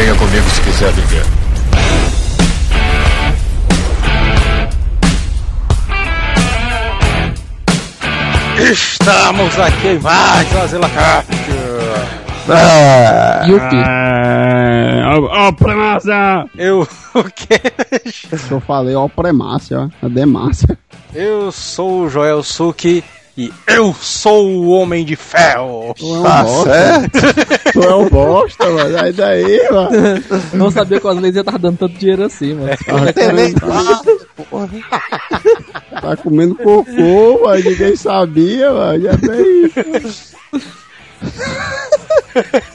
Venha comigo se quiser viver. Estamos aqui em mais uma Zilacast. Ah, Yupi. Ó, ó, premassa! Eu o quê? Eu falei, ó, premácia, ó. A demácia. Eu sou o Joel Suki e eu sou o Homem de Ferro. Tu é um Tá bosta. certo? Tu é um bosta, mano. Aí daí, mano. Não sabia que o Asley ia estar dando tanto dinheiro assim, mano. Tá comendo, tá comendo cocô, mas ninguém sabia, mano. Já bem.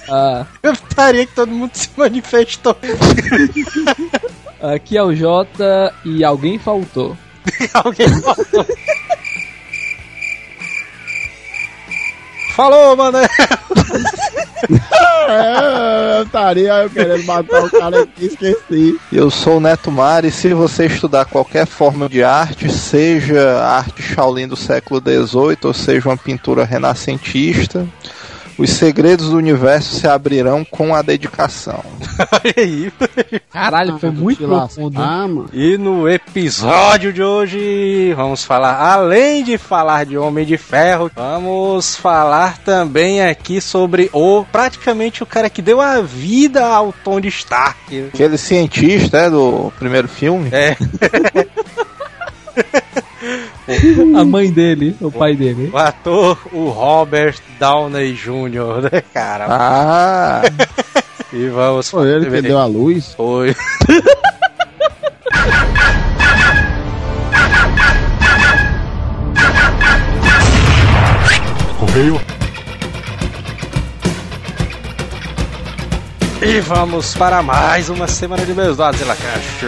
Ah, Eu gostaria que todo mundo se manifestou. aqui é o Jota e alguém faltou. Alguém falou. Falou, mano. É, eu estaria eu querendo matar o cara aqui, esqueci. Eu sou o Neto Mar e se você estudar qualquer forma de arte, seja a arte Shaolin do século XVIII ou seja uma pintura renascentista, os segredos do universo se abrirão com a dedicação. Olha aí. Caralho, foi muito profundo. lascar, mano. E no episódio de hoje, vamos falar, além de falar de Homem de Ferro, vamos falar também aqui sobre o praticamente o cara que deu a vida ao Tony Stark. Aquele cientista é, do primeiro filme, É, A mãe dele, o pai dele. o ator, o Robert Downey Jr., né, cara? Ah, E vamos Foi ele que deu a luz. Foi. Correio. E vamos para mais uma semana de meus dados, Elacast.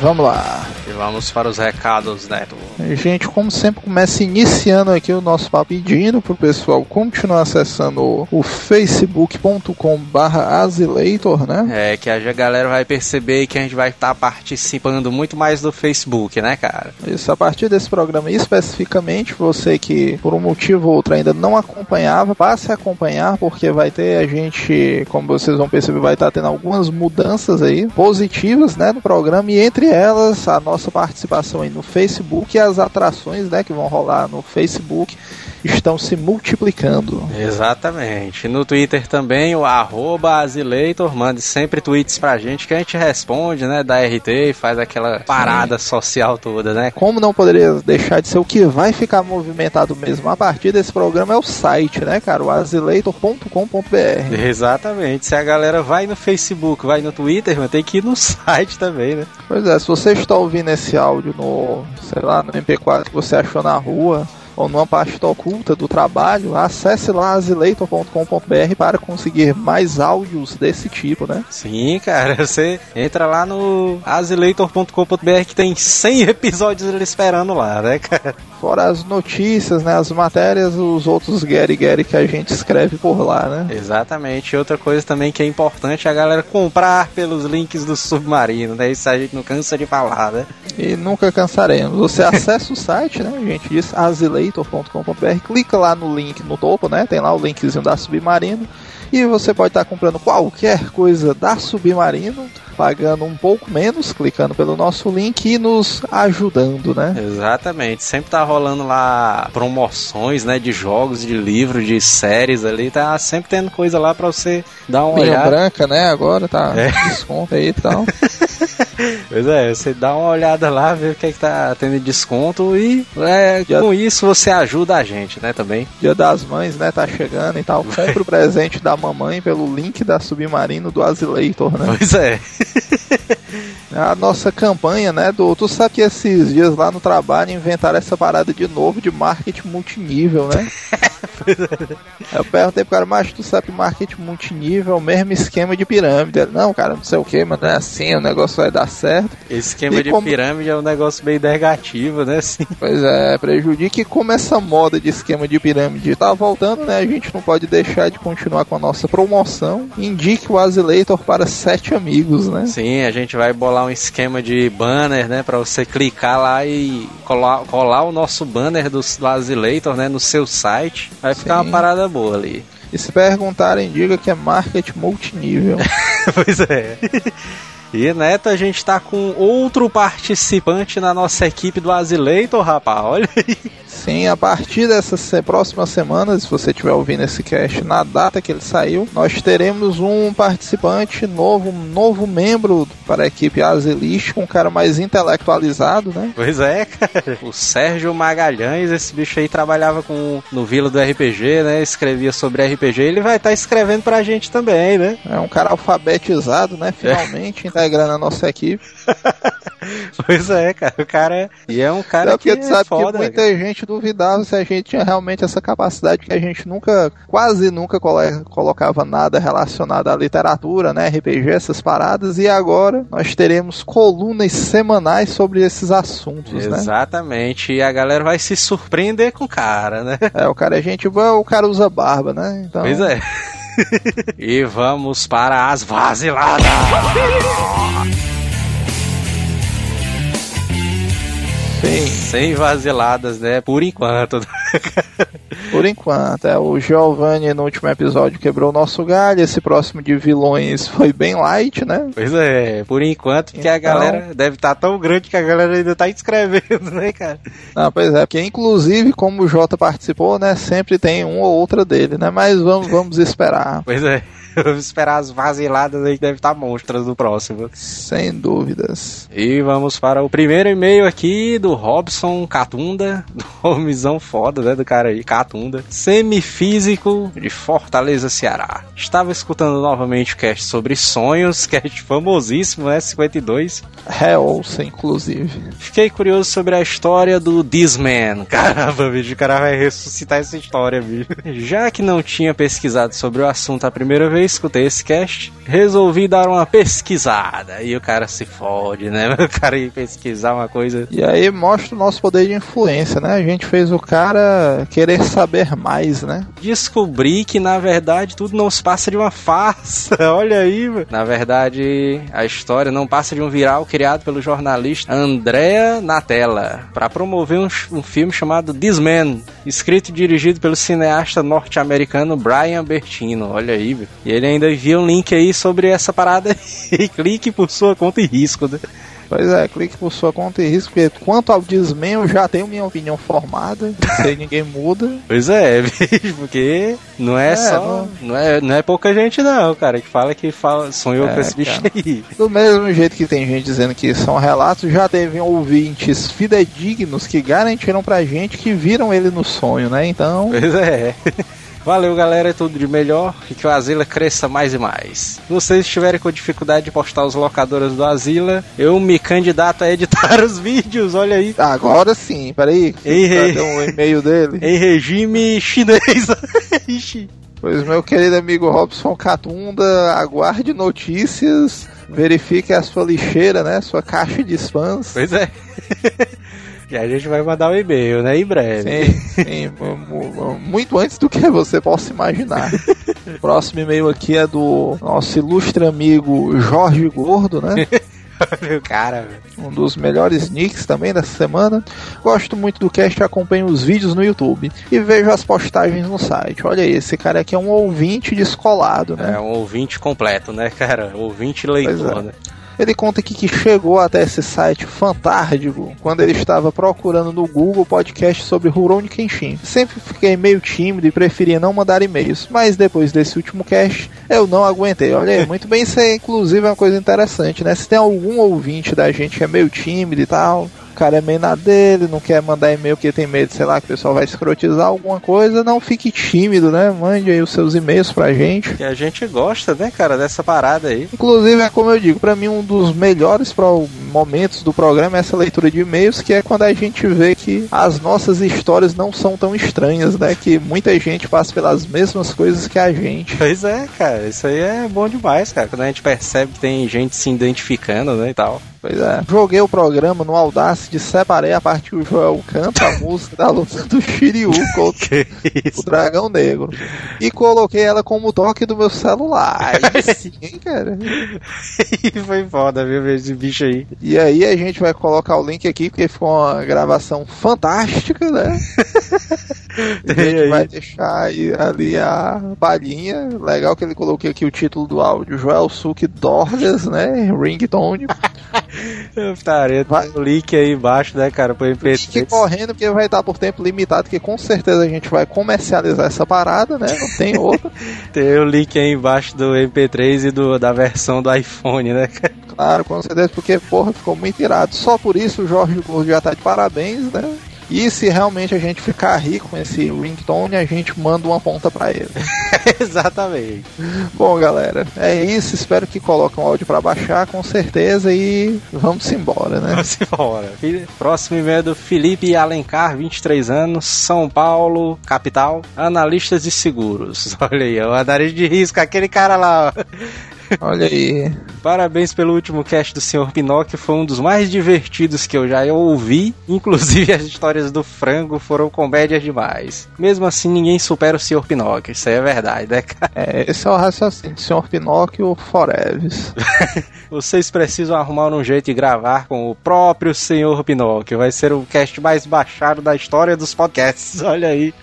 Vamos lá. E vamos para os recados, Neto. Gente, como sempre, começa iniciando aqui o nosso papo pedindo pro pessoal continuar acessando o, o facebook.com barra Azileitor, né? É que a galera vai perceber que a gente vai estar participando muito mais do Facebook, né, cara? Isso, a partir desse programa especificamente, você que por um motivo ou outro ainda não acompanhava, passe a acompanhar, porque vai ter a gente, como vocês vão perceber, vai estar tendo algumas mudanças aí positivas, né, no programa, e entre elas a nossa participação aí no Facebook e as atrações, né, que vão rolar no Facebook estão se multiplicando. Exatamente. No Twitter também, o arroba Azileitor, mande sempre tweets pra gente que a gente responde, né, da RT e faz aquela parada social toda, né? Como não poderia deixar de ser o que vai ficar movimentado mesmo a partir desse programa é o site, né, cara? O azileitor.com.br. Exatamente. Se a galera vai no Facebook, vai no Twitter, mas tem que ir no site também, né? Pois é, se você está ouvindo esse áudio no, sei lá, no MP4 que você achou na rua ou numa pasta oculta do trabalho, acesse lá azileitor.com.br para conseguir mais áudios desse tipo, né? Sim, cara, você entra lá no azileitor.com.br que tem 100 episódios esperando lá, né, cara? Fora as notícias, né, as matérias, os outros Gary Gary que a gente escreve por lá, né? Exatamente. Outra coisa também que é importante é a galera comprar pelos links do Submarino, né? Isso a gente não cansa de falar, né? E nunca cansaremos. Você acessa o site, né? A gente diz azileitor.com.br, clica lá no link no topo, né? Tem lá o linkzinho da Submarino. E você pode estar comprando qualquer coisa da Submarino, pagando um pouco menos, clicando pelo nosso link e nos ajudando, né? Exatamente. Sempre tá rolando lá promoções, né? De jogos, de livros, de séries ali. Tá sempre tendo coisa lá pra você dar uma olhada. branca, né? Agora tá É. desconto aí e tal. Pois é, você dá uma olhada lá, vê o que é que tá tendo de desconto e é, Já- com isso você ajuda a gente, né, também. Dia das Mães, né? Tá chegando e tal. Compre o presente da mamãe pelo link da Submarino do Azileitor, né? Pois é. A nossa campanha, né, do. Tu sabe que esses dias lá no trabalho inventaram essa parada de novo de marketing multinível, né? Eu perguntei pro cara, mas tu sabe que marketing multinível é o mesmo esquema de pirâmide. Ele, não, cara, não sei o que, mas não é assim, o negócio vai dar certo. Esse esquema E de como- pirâmide é um negócio bem negativo, né, assim. Pois é, prejudica e como essa moda de esquema de pirâmide tá voltando, né? A gente não pode deixar de continuar com a nossa promoção. Indique o Azileitor para sete amigos, né? Sim, a gente vai bolar um esquema de banner, né, pra você clicar lá e colar, colar o nosso banner do Azileitor, né, no seu site. Vai ficar Sim. uma parada boa ali. E se perguntarem, diga que é marketing multinível. pois é. E Neto, a gente tá com outro participante na nossa equipe do Azileitor, rapaz. Olha aí. Sim, a partir dessas próximas semanas, se você estiver ouvindo esse cast na data que ele saiu, nós teremos um participante novo, um novo membro para a equipe Azilist, um cara mais intelectualizado, né? Pois é, cara. O Sérgio Magalhães, esse bicho aí trabalhava com no Vila do RPG, né? Escrevia sobre RPG. Ele vai estar escrevendo pra gente também, né? É um cara alfabetizado, né? Finalmente integrando a nossa equipe. Pois é, cara. O cara. E é um cara É que porque tu é sabe foda. que muita gente duvidava se a gente tinha realmente essa capacidade, que a gente nunca, quase nunca colo- colocava nada relacionado à literatura, né, RPG, essas paradas, e agora nós teremos colunas semanais sobre esses assuntos, né? Exatamente. E a galera vai se surpreender com o cara, né? É, o cara é gente boa, o cara usa barba, né? Então, Pois é. E vamos para as vaziladas. sim, Sem vaziladas, né? Por enquanto. por enquanto. É, o Giovanni no último episódio quebrou o nosso galho, esse próximo de vilões foi bem light, né? Pois é, por enquanto, porque a Então- galera deve estar tão grande que a galera ainda tá escrevendo, né, cara? Não, pois é, porque inclusive, como o Jota participou, né, sempre tem um ou outra dele, né? Mas vamos, vamos esperar, Pois é. Vamos esperar as vaziladas aí que deve estar monstras no próximo. sem dúvidas. E vamos para o primeiro e-mail aqui do Robson Catunda, homizão foda, né, do cara aí, Catunda, semifísico de Fortaleza, Ceará. Estava escutando novamente o cast sobre sonhos, cast famosíssimo, né, 52. Reouça, inclusive. Fiquei curioso sobre a história do This Man. Caramba, bicho, o cara vai ressuscitar essa história, bicho. Já que não tinha pesquisado sobre o assunto a primeira vez, escutei esse cast, resolvi dar uma pesquisada. E o cara se fode, né? O cara ir pesquisar uma coisa. E aí mostra o nosso poder de influência, né? A gente fez o cara querer saber mais, né? Descobri que na verdade tudo não se passa de uma farsa. Olha aí, velho. Na verdade, a história não passa de um viral criado pelo jornalista Andrea Natella para promover um, um filme chamado This Man, escrito e dirigido pelo cineasta norte-americano Brian Bertino. Olha aí, velho. E ele ainda envia um link aí sobre essa parada aí. Clique por sua conta e risco, né? Pois é, clique por sua conta e risco, porque quanto ao desmen, eu já tenho minha opinião formada, sei ninguém muda. Pois é, porque não é, É, só. Não... é, não é pouca gente, não, cara, que fala que fala, sonhou É, com esse bicho aí. Do mesmo jeito que tem gente dizendo que são relatos, já teve ouvintes fidedignos que garantiram pra gente que viram ele no sonho, né? Então, Pois é. Valeu, galera. É tudo de melhor e que o Asila cresça mais e mais. Se vocês estiverem com dificuldade de postar os locadoras do Asila, eu me candidato a editar os vídeos. Olha aí. agora sim, peraí. Ei, ei. Cadê um e-mail dele? Em regime chinês. Pois meu querido amigo Robson Catunda, aguarde notícias, verifique a sua lixeira, né? Sua caixa de spams. pois é. E a gente vai mandar um e-mail, né? Em breve. Sim, sim, mu- mu- muito antes do que você possa imaginar. O próximo e-mail aqui é do nosso ilustre amigo Jorge Gordo, né? Cara. Um dos melhores nicks também dessa semana. Gosto muito do cast acompanho os vídeos no YouTube. E vejo as postagens no site. Olha aí, esse cara aqui é um ouvinte descolado, né? É um ouvinte completo, né, cara? Ouvinte leitor, é. né? Ele conta aqui que chegou até esse site fantástico quando ele estava procurando no Google podcast sobre Rurouni Kenshin. Sempre fiquei meio tímido e preferia não mandar e-mails, mas depois desse último cast eu não aguentei. Olha aí, muito bem, isso é inclusive uma coisa interessante, né? Se tem algum ouvinte da gente que é meio tímido e tal, cara é meio na dele, não quer mandar e-mail porque tem medo, sei lá, que o pessoal vai escrotizar alguma coisa, não fique tímido, né? Mande aí os seus e-mails pra gente. Que a gente gosta, né, cara, dessa parada aí. Inclusive, é como eu digo, pra mim um dos melhores pro- momentos do programa é essa leitura de e-mails, que é quando a gente vê que as nossas histórias não são tão estranhas, né? Que muita gente passa pelas mesmas coisas que a gente. Pois é, cara, isso aí é bom demais, cara. Quando a gente percebe que tem gente se identificando, né, e tal. Pois é. Joguei o programa no Audacity, separei a parte que o Joel canta a música da luta do Shiryu contra o? Dragão Negro. E coloquei ela como toque do meu celular. Aí sim, hein, cara. Foi foda, viu, esse bicho aí. E aí a gente vai colocar o link aqui, porque ficou uma gravação fantástica, né? E a E gente vai deixar ali a palhinha. Legal que ele coloquei aqui o título do áudio. Joel Suki Dorgas, né? Ringtone. Tarefa, Vai. o link aí embaixo, né, cara, pro Fique MP3. correndo, porque vai estar por tempo limitado, porque com certeza a gente vai comercializar essa parada, né? Não tem outra. Tem o link aí embaixo do MP3 e do, da versão do iPhone, né, cara? Claro, com certeza, porque, porra, ficou muito irado. Só por isso o Jorge Gordo já tá de parabéns, né? E se realmente a gente ficar rico com esse ringtone, a gente manda uma ponta pra ele. Exatamente. Bom, galera, é isso. Espero que coloquem o áudio pra baixar, com certeza. E vamos embora, né? Vamos embora. Próximo e-mail é do Felipe Alencar, 23 anos, São Paulo, capital, analistas de seguros. Olha aí, o analista de risco, aquele cara lá, ó. Olha aí. Parabéns pelo último cast do Sr. Pinóquio, foi um dos mais divertidos que eu já ouvi. Inclusive as histórias do frango foram comédias demais. Mesmo assim, ninguém supera o Sr. Pinóquio, isso aí é verdade, né, cara? É, esse é o raciocínio. Senhor Pinóquio Forever. Vocês precisam arrumar um jeito de gravar com o próprio Sr. Pinóquio. Vai ser o cast mais baixado da história dos podcasts. Olha aí.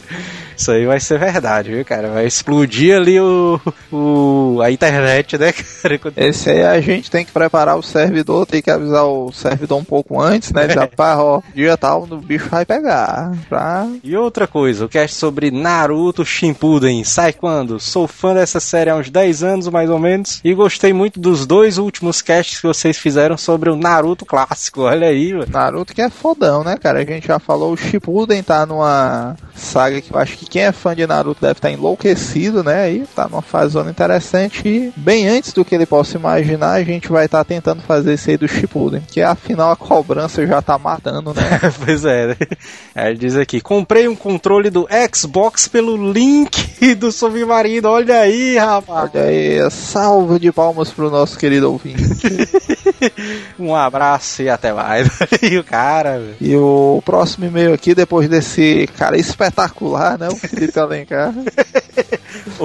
Isso aí vai ser verdade, viu, cara? Vai explodir ali o, o a internet, né, cara? Esse aí a gente tem que preparar o servidor, tem que avisar o servidor um pouco antes, né? Dizer, pá, ó, dia tal, o bicho vai pegar. Pra... E outra coisa, o cast sobre Naruto Shippuden sai quando? Sou fã dessa série há uns 10 anos, mais ou menos, e gostei muito dos dois últimos casts que vocês fizeram sobre o Naruto clássico. Olha aí, mano. Naruto que é fodão, né, cara? A gente já falou, o Shippuden tá numa saga que eu acho que quem é fã de Naruto deve estar enlouquecido, né? Aí tá numa fase interessante e bem antes do que ele possa imaginar, a gente vai estar tentando fazer esse aí do Shippuden, que afinal a cobrança já tá matando, né? pois é, né? Aí ele diz aqui: comprei um controle do Xbox pelo link do Submarino. Olha aí, rapaz. Olha aí, salva de palmas pro nosso querido ouvinte. Um abraço e até mais. e o cara, velho. E o próximo e-mail aqui, depois desse cara espetacular, né? O Felipe Alencar.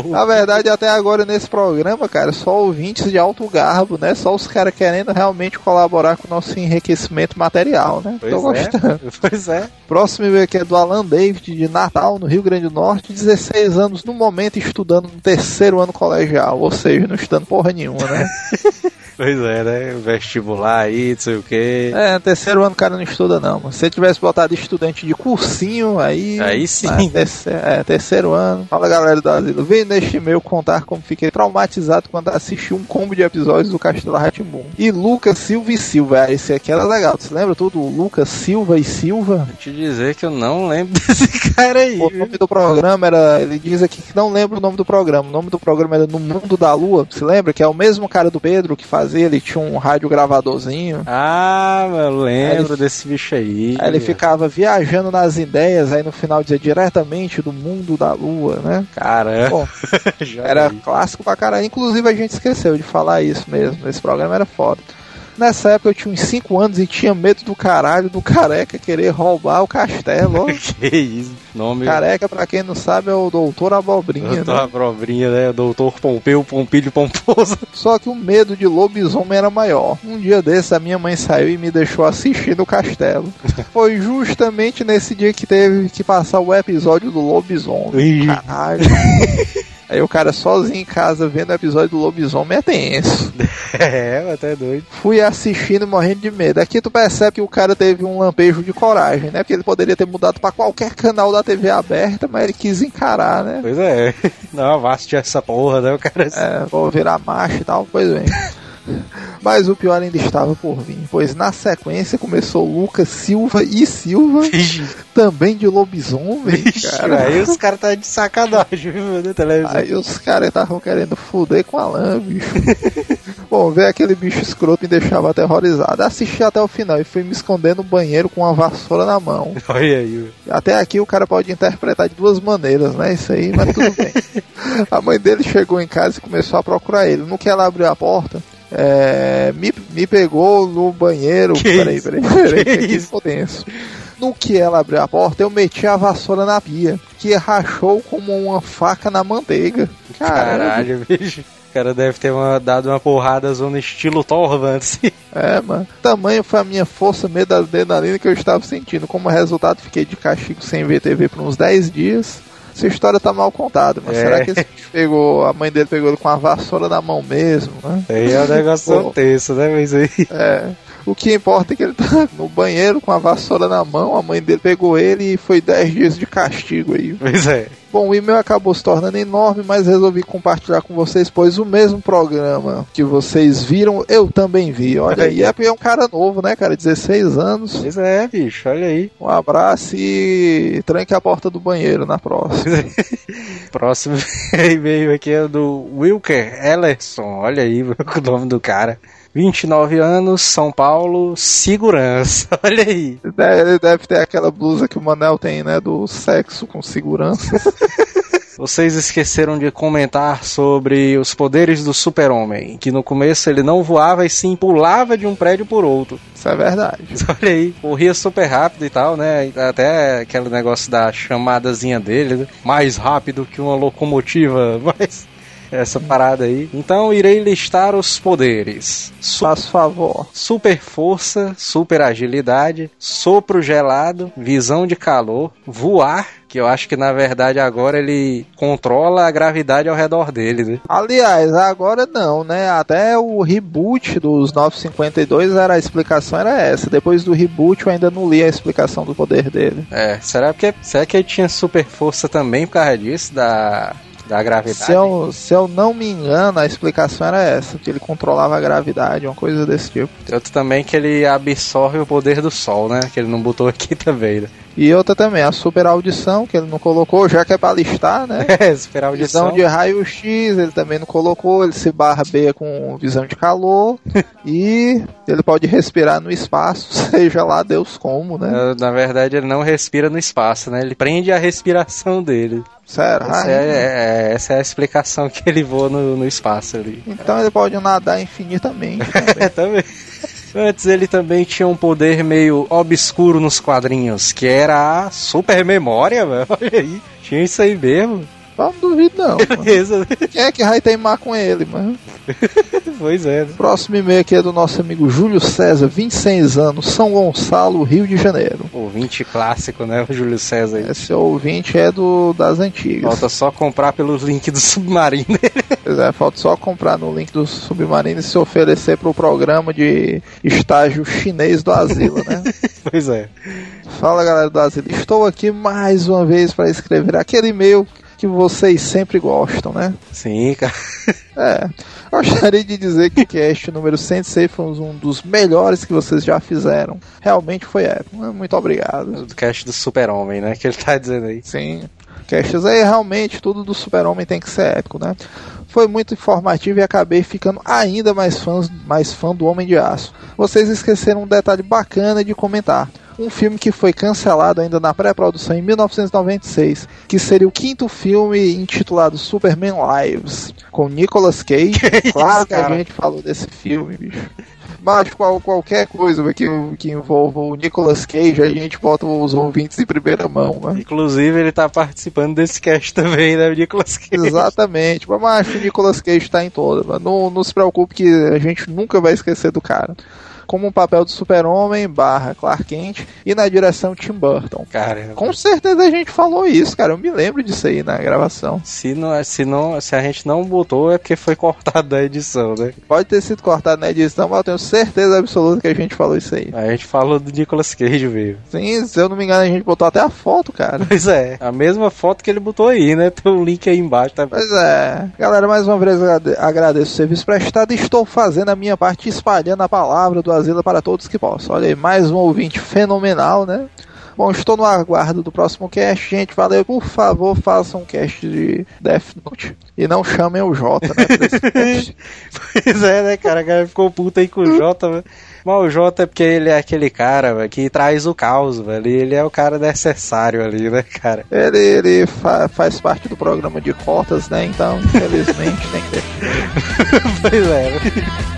Na verdade, até agora nesse programa, cara, só ouvintes de alto garbo, né? Só os caras querendo realmente colaborar com o nosso enriquecimento material, né? Pois Tô é. gostando. Pois é. Próximo e-mail aqui é do Alan David, de Natal, no Rio Grande do Norte, 16 anos, no momento estudando no terceiro ano colegial, ou seja, não estudando porra nenhuma, né? Pois é, né? Vestibular aí, não sei o quê. É, terceiro ano o cara não estuda não, se ele tivesse botado estudante de cursinho, aí... Aí sim. É, terceiro, é, terceiro ano. Fala galera do Asilo, vem neste e-mail contar como fiquei traumatizado quando assisti um combo de episódios do Castelo Ratimbum. E Lucas Silva e Silva, ah, esse aqui era legal, você lembra tudo? Lucas Silva e Silva? Vou te dizer que eu não lembro desse cara aí. O nome do programa era. Ele diz aqui que não lembra o nome do programa. O nome do programa era No Mundo da Lua. Você lembra? Que é o mesmo cara do Pedro que fazia. Ele tinha um rádio gravadorzinho. Ah, eu lembro ele- desse bicho aí. Aí ele ficava viajando nas ideias. Aí no final dizia diretamente do mundo da Lua, né? Caramba. Bom, era vi. clássico pra caralho. Inclusive a gente esqueceu de falar isso mesmo. Esse programa era foda. Nessa época eu tinha uns 5 anos e tinha medo do caralho do careca querer roubar o castelo. Que isso? Nome. Careca, pra quem não sabe, é o Doutor Abobrinha. Doutor né? Abobrinha, né? Doutor Pompeu, Pompilho Pomposo. Só que o medo de lobisomem era maior. Um dia desses, a minha mãe saiu e me deixou assistir no castelo. Foi justamente nesse dia que teve que passar o episódio do lobisomem. Caralho. Aí o cara sozinho em casa vendo o episódio do lobisomem é tenso. É, até doido. Fui assistindo morrendo de medo. Aqui tu percebe que o cara teve um lampejo de coragem, né? Porque ele poderia ter mudado pra qualquer canal da TV aberta, mas ele quis encarar, né? Pois é. Não, vá assistir essa porra, né? O cara. É, vou virar macho e tal, pois bem. Mas o pior ainda estava por vir, pois na sequência começou Lucas Silva e Silva, também de lobisomem, cara. aí os caras tá de sacanagem, viu, na televisão. Aí os caras estavam querendo fuder com a lã, bicho. Bom, ver aquele bicho escroto me deixava aterrorizado. Assisti até o final e fui me esconder no banheiro com uma vassoura na mão. Olha aí. Até aqui o cara pode interpretar de duas maneiras, né? Isso aí, mas tudo bem. A mãe dele chegou em casa e começou a procurar ele. No que ela abriu a porta, É, me, me pegou no banheiro. Que peraí, isso? peraí, peraí, Que isso? tenso. No que ela abriu a porta, eu meti a vassoura na pia, que rachou como uma faca na manteiga. Caralho. Caralho, bicho. O cara deve ter uma- dado uma porrada zona estilo Torva antes. É, mano. Tamanho foi a minha força, medo da adrenalina que eu estava sentindo. Como resultado, fiquei de castigo sem ver TV por uns 10 dias. Essa história tá mal contada, mas É. será que pegou, a mãe dele pegou ele com a vassoura na mão mesmo, né? Aí é um negócio Pô. tenso, né? Mas aí. É. O que importa é que ele tá no banheiro com a vassoura na mão, a mãe dele pegou ele e foi 10 dias de castigo aí. Pois é. Bom, o e-mail acabou se tornando enorme, mas resolvi compartilhar com vocês, pois o mesmo programa que vocês viram, eu também vi. Olha aí, é é um cara novo, né, cara? 16 anos. Pois é, bicho, olha aí. Um abraço e tranque a porta do banheiro na próxima. Próximo e-mail aqui é do Wilker Ellerson. Olha aí o nome do cara. 29 anos, São Paulo, segurança. Olha aí. Deve- Ele deve ter aquela blusa que o Manel tem, né? Do sexo com segurança. Vocês esqueceram de comentar sobre os poderes do super-homem, que no começo ele não voava e sim pulava de um prédio por outro. Isso é verdade. Olha aí, corria super rápido e tal, né? Até aquele negócio da chamadazinha dele, né? mais rápido que uma locomotiva, mas essa parada aí. Então irei listar os poderes. Su- Faço favor. super força, super agilidade, sopro gelado, visão de calor, voar, que eu acho que na verdade agora ele controla a gravidade ao redor dele, né? Aliás, agora não, né? Até o reboot dos 952 era a explicação era essa. Depois do reboot eu ainda não li a explicação do poder dele. É, será que será que ele tinha super força também por causa disso da da gravidade? Se eu, se eu não me engano, a explicação era essa, que ele controlava a gravidade, uma coisa desse tipo. Tem Outro também que ele absorve o poder do sol, né? Que ele não botou aqui também, né? E outra também, a super audição, que ele não colocou, já que é pra listar, né? É, a audição. Visão de raio-x, ele também não colocou, ele se barbeia com visão de calor e ele pode respirar no espaço, seja lá Deus como, né? É, Na verdade, ele não respira no espaço, né? Ele prende a respiração dele. Sério. Essa Ai, é, é- essa é a explicação que ele voa no, no espaço ali. Então ele pode nadar infinitamente. É, também. Antes ele também tinha um poder meio obscuro nos quadrinhos, que era a super memória, velho. Olha aí. Tinha isso aí mesmo. Não duvido não. Beleza. Quem é que vai teimar com ele, mano? pois é. né? Próximo e-mail aqui é do nosso amigo Júlio César, 26 anos, São Gonçalo, Rio de Janeiro. Ouvinte clássico, né? O Júlio César aí. Esse ouvinte é do das antigas. Falta só comprar pelos links do submarino. Pois é, falta só comprar no link do Submarino e se oferecer pro programa de estágio chinês do Asilo, né? pois é. Fala galera do Asilo, estou aqui mais uma vez para escrever aquele e-mail que vocês sempre gostam, né? Sim, cara. É, gostaria de dizer que o cast número 106 foi um dos melhores que vocês já fizeram. Realmente foi épico. Muito obrigado. Do cast do super-homem, né? Que ele tá dizendo aí. Sim, casts aí realmente tudo do Super-Homem tem que ser épico, né? Foi muito informativo e acabei ficando ainda mais, fãs, mais fã do Homem de Aço. Vocês esqueceram um detalhe bacana de comentar. Um filme que foi cancelado ainda na pré-produção em 1996, que seria o quinto filme intitulado Superman Lives, com Nicolas Cage. claro que a gente falou desse filme, bicho. Mas qual, qualquer coisa que, que envolva o Nicolas Cage, a gente bota os ouvintes em primeira mão, né? Inclusive, ele tá participando desse cast também, né? O Nicolas Cage. Exatamente, mas acho que o Nicolas Cage tá em toda. Não, não se preocupe que a gente nunca vai esquecer do cara. Como um papel do super-homem barra Clark Kent e na direção Tim Burton. Cara, Com certeza a gente falou isso, cara. Eu me lembro disso aí na gravação. se, não, se, não, se a gente não botou, é porque foi cortado da edição, né? Pode ter sido cortado na edição, mas eu tenho certeza absoluta que a gente falou isso aí. A gente falou do Nicolas Cage mesmo. Sim, se eu não me engano, a gente botou até a foto, cara. Pois é, a mesma foto que ele botou aí, né? Tem um link aí embaixo, tá? Pois é. Galera, mais uma vez agrade- agradeço o serviço prestado e estou fazendo a minha parte espalhando a palavra do asilo para todos que possam. Olha aí, mais um ouvinte fenomenal, né? Bom, estou no aguardo do próximo cast. Gente, valeu. Por favor, façam um cast de Death Note. E não chamem o Jota, né? Pois é, né, cara? A galera ficou puta aí com o Jota, velho. Mas o Jota é porque ele é aquele cara, que traz o caos, velho. Ele é o cara necessário ali, né, cara? Ele, ele fa- faz parte do programa de cotas, né? Então, infelizmente, tem que ter. Pois é.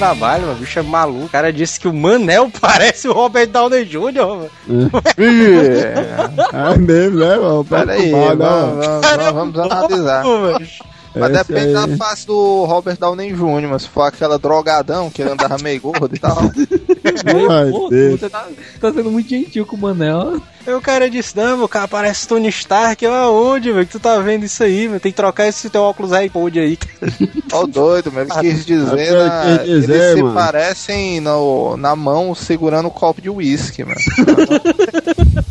Cara trabalho, o bicho é maluco. O cara disse que o Manel parece o Robert Downey Jr. mano. É mesmo, né, mano? Pera aí, Preocupado, ó. vamos, vamos, vamos analisar. Pô, mano. Mas Esse depende aí. da face do Robert Downey Jr., mas se for aquela drogadão que ele andava meio gordo e tal. Ai, Pô, você tá, tá sendo muito gentil com o Manel. Aí o cara disse, não, meu cara parece Tony Stark. Eu, aonde, velho, que tu tá vendo isso aí, velho? Tem que trocar esse teu óculos iPod aí. Ó, o doido, mas ele quis dizer, Ele na- quis dizer, eles se mano. parecem no, na mão segurando um copo de uísque, mano.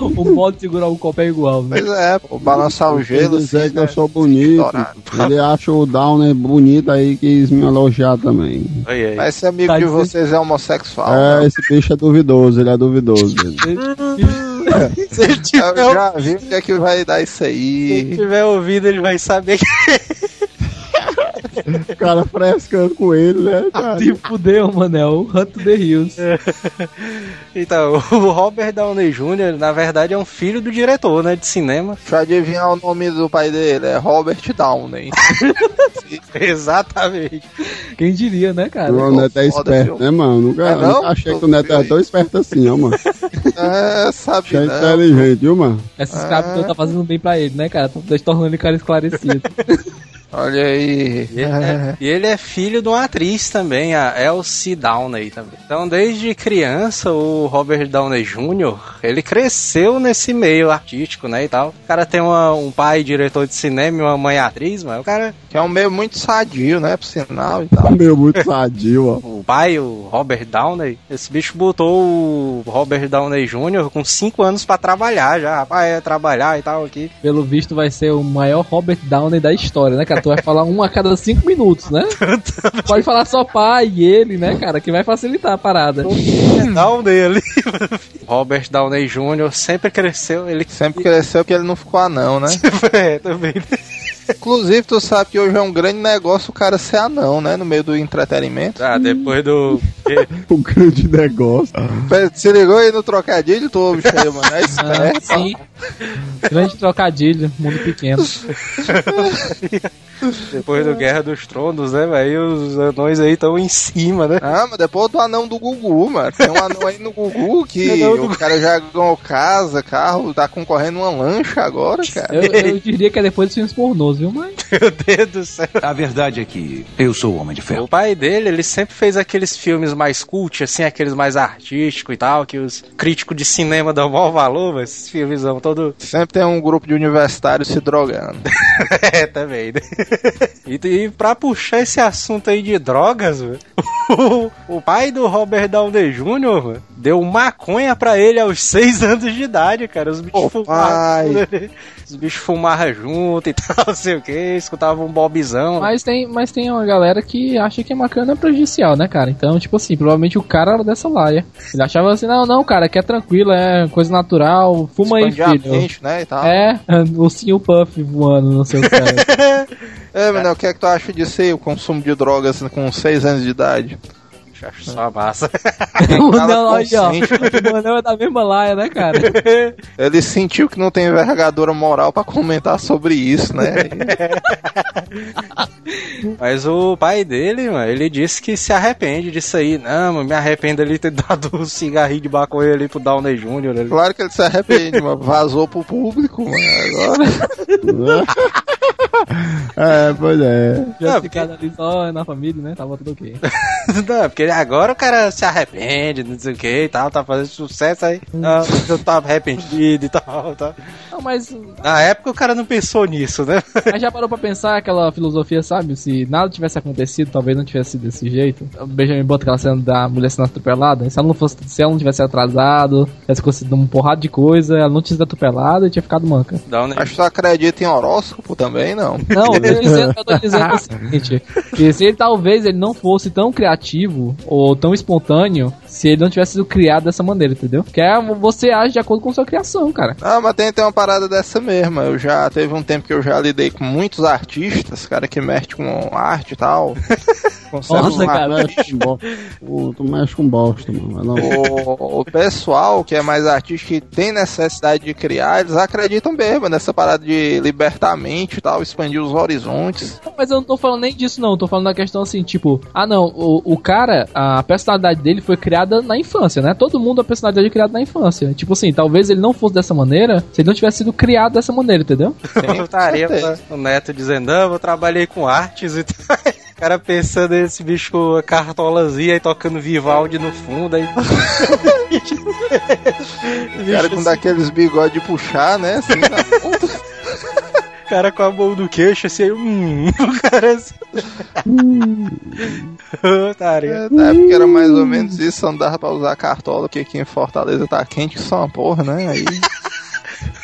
O modo de segurar o copo é igual, né? Pois é, pô, balançar o gelo. dizer assim, que eu né? sou bonito. Ele acha o Downer bonito aí quis me elogiar também. Mas esse amigo Tá de dizendo- vocês é homossexual. É, né? esse bicho é duvidoso, ele é duvidoso. mesmo. Se ele tiver, Eu já vi o que é que vai dar isso se ele aí. tiver ouvido, ele vai saber que O cara frescando com ele, né, cara? Se fudeu, Manel. O Hunt the Hills. Então, o Robert Downey Jr., na verdade, é um filho do diretor, né, de cinema. Deixa eu adivinhar o nome do pai dele. É Robert Downey. Exatamente. Quem diria, né, cara? O Neto é esperto, né, mano? Nunca, É, não? nunca achei que o Neto era tão esperto assim, ó, mano. É, sabe Achei não. inteligente, viu, mano? Esses caras tá fazendo bem pra ele, né, cara? Tá tornando ele cara esclarecido. Olha aí. E ele, é, e ele é filho de uma atriz também, a Elsie Downey também. Então, desde criança, o Robert Downey Jr., ele cresceu nesse meio artístico, né, e tal. O cara tem uma- um pai diretor de cinema e uma mãe atriz, mas o cara... Que é um meio muito sadio, né? Por sinal e tal. Meu, muito sadio, ó. O pai, o Robert Downey, esse bicho botou o Robert Downey Jr. com 5 anos pra trabalhar já. Rapaz, é trabalhar e tal aqui. Pelo visto, vai ser o maior Robert Downey da história, né, cara? Tu vai falar um a cada cinco minutos, né? Pode falar só pai e ele, né, cara? Que vai facilitar a parada. Downey ali. Robert Downey Jr. sempre cresceu, ele Sempre cresceu porque ele não ficou anão, né? é, também. Inclusive, tu sabe que hoje é um grande negócio o cara ser anão, né? No meio do entretenimento. Ah, depois do. O grande negócio. Se ligou aí no trocadilho, tu, bicho aí, mano. É Ah, sim. Grande trocadilho, mundo pequeno. Depois do Guerra dos Tronos, né, velho? Os anões aí estão em cima, né? Ah, mas depois do anão do Gugu, mano. Tem um anão aí no Gugu que do o cara já ganhou casa, carro, tá concorrendo uma lancha agora, cara. Eu, eu diria que é depois dos filmes pornôs, viu? Mas Meu Deus do céu. A verdade é que eu sou o Homem de Ferro. O pai dele, ele sempre fez aqueles filmes mais cult, assim, aqueles mais artísticos e tal, que os críticos de cinema dão maior valor, mas esses filmes são todo. Sempre tem um grupo de universitários se drogando. é, também, né? E, e pra puxar esse assunto aí de drogas, o, o pai do Robert Downey Jr. deu maconha pra ele aos 6 anos de idade, cara. Os bichos Ô, fumavam. Os bichos fumavam junto e tal, não sei o que, escutavam um bobizão. Mas tem, mas tem uma galera que acha que a maconha é prejudicial, né, cara? Então, tipo assim, provavelmente o cara era dessa laia. Ele achava assim, não, não, cara, que é tranquilo, é coisa natural, fuma aí, Expande a filho. mente, né, e tal. É, o Sim Puff voando no seu cara. É, menino, o que é que tu acha disso aí, o consumo de drogas com 6 anos de idade? Acho só massa. o aí, ó. O Manel é da mesma laia, né, cara? Ele sentiu que não tem envergadura moral pra comentar sobre isso, né? Mas o pai dele, mano, ele disse que se arrepende disso aí. Não, mano, me arrependo ali de ter dado um cigarrinho de maconha ali pro Downey Jr. ali. Claro que ele se arrepende, mano. Vazou pro público, mano. Agora. É, pois é. Já Não, ficado ali só na família, né? Tava tudo ok. Não, porque agora o cara se arrepende, não sei o que e tal, tá fazendo sucesso aí. Não, eu tava arrependido e tal, tal. Não, mas, Na época o cara não pensou nisso, né? mas já parou pra pensar aquela filosofia, sabe? Se nada tivesse acontecido, talvez não tivesse sido desse jeito. O Benjamin bota aquela cena da mulher sendo atropelada. Se ela não fosse, se ela não tivesse atrasado, tivesse conseguido um porrada de coisa, ela não tinha sido atropelada e tinha ficado manca. Acho que tu acredita em horóscopo também, não? Não, eu tô dizendo, eu tô dizendo o seguinte: que se ele talvez ele não fosse tão criativo ou tão espontâneo se ele não tivesse sido criado dessa maneira, entendeu? Que é você age de acordo com sua criação, cara. Ah, mas tem, tem uma parada dessa mesmo. Eu já teve um tempo que eu já lidei com muitos artistas, cara que mexe com arte e tal. consegue Nossa, cara. Pô, tu mexe com bosta, mano. O, o pessoal que é mais artístico e tem necessidade de criar, eles acreditam mesmo nessa parada de libertar a mente e tal, expandir os horizontes. Mas eu não tô falando nem disso, não. Eu tô falando da questão assim, tipo, ah não, o, o cara, a personalidade dele foi criada na infância, né? Todo mundo a personalidade é criada na infância. Tipo assim, talvez ele não fosse dessa maneira se ele não tivesse sido criado dessa maneira, entendeu? Eu estaria o neto dizendo, não, eu trabalhei com artes e tal. O cara pensando nesse bicho cartolazinha e tocando Vivaldi no fundo. Aí... O cara com daqueles bigodes de puxar, né? Assim, na. O cara com a mão no queixo, assim, hum, o cara assim. Otário. Na época era mais ou menos isso, andava pra usar cartola, porque aqui em Fortaleza tá quente que só uma porra, né? Aí.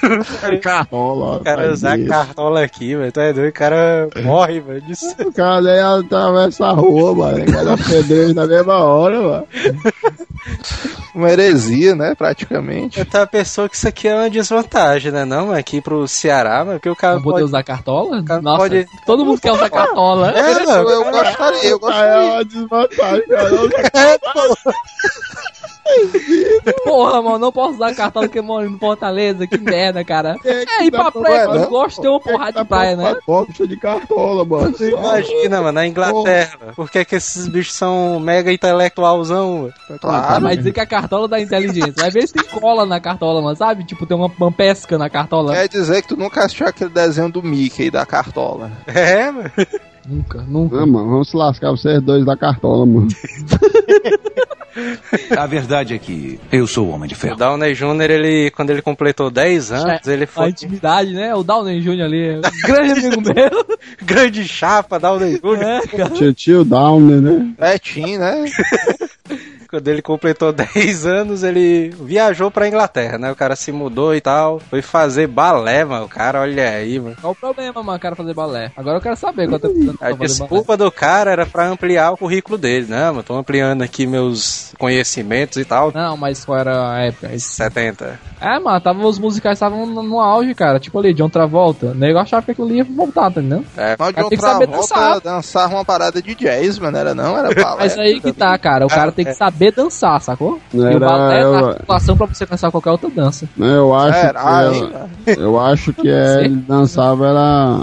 Cartola. O cara usar isso. cartola aqui, velho. Tu é doido, o cara morre, velho. O cara nem atravessa a rua, mano. Cada pedreiro na mesma hora, mano. Uma heresia, né? Praticamente. Eu tava pensando que isso aqui é uma desvantagem, né? Não, aqui pro Ceará, mas porque o cara Não poder pode. usar cartola? cara Nossa, pode- todo mundo quer usar cartola. É, eu, eu gostaria, eu Cara, gostaria. é uma desvantagem, cara. Porra, mano, não posso usar cartola porque eu moro em Fortaleza, que merda, cara. É, ir pra praia, não? eu gosto de ter uma porrada de praia, né? Boxa de cartola, mano. Você imagina, mano, na Inglaterra. Por que, que esses bichos são mega intelectualzão? Ah, Claro. vai dizer que a cartola dá inteligência. Vai ver se tem cola na cartola, mano, sabe? Tipo, tem uma, uma pesca na cartola. Quer dizer que tu nunca assistiu aquele desenho do Mickey da cartola. É, mano. Nunca, nunca. Não, mano, vamos se lascar vocês dois da cartola, mano. A verdade é que eu sou o Homem de O Ferro. Downey Jr., ele, quando ele completou 10 anos, ele A foi intimidade, né? O Downey Jr. ali, é grande amigo meu. grande chapa, Downey Jr. É. Tio, tio Downer, né? Betinho, né? Quando ele completou 10 anos, ele viajou pra Inglaterra, né? O cara se mudou e tal. Foi fazer balé, mano. O cara, olha aí, mano. Qual o problema, mano, o cara fazer balé? Agora eu quero saber quanto é precisando A desculpa do cara era pra ampliar o currículo dele, né? Mano, tô ampliando aqui meus conhecimentos e tal. Não, mas qual era a época? Isso. 70. 70. É, mano, tava, os musicais estavam no, no auge, cara. Tipo ali, John Travolta. O nego achava que aquilo ia voltar, tá entendendo? É, Mas de Cara, tem que outra saber volta dançar. dançar uma parada de jazz, mano. Era não, era balé. Mas aí que tá, cara. O cara tem que saber dançar, sacou? E o Era- balé é a articulação pra você começar qualquer outra dança. Eu acho Será, que hein? eu, acho que é, ele dançava era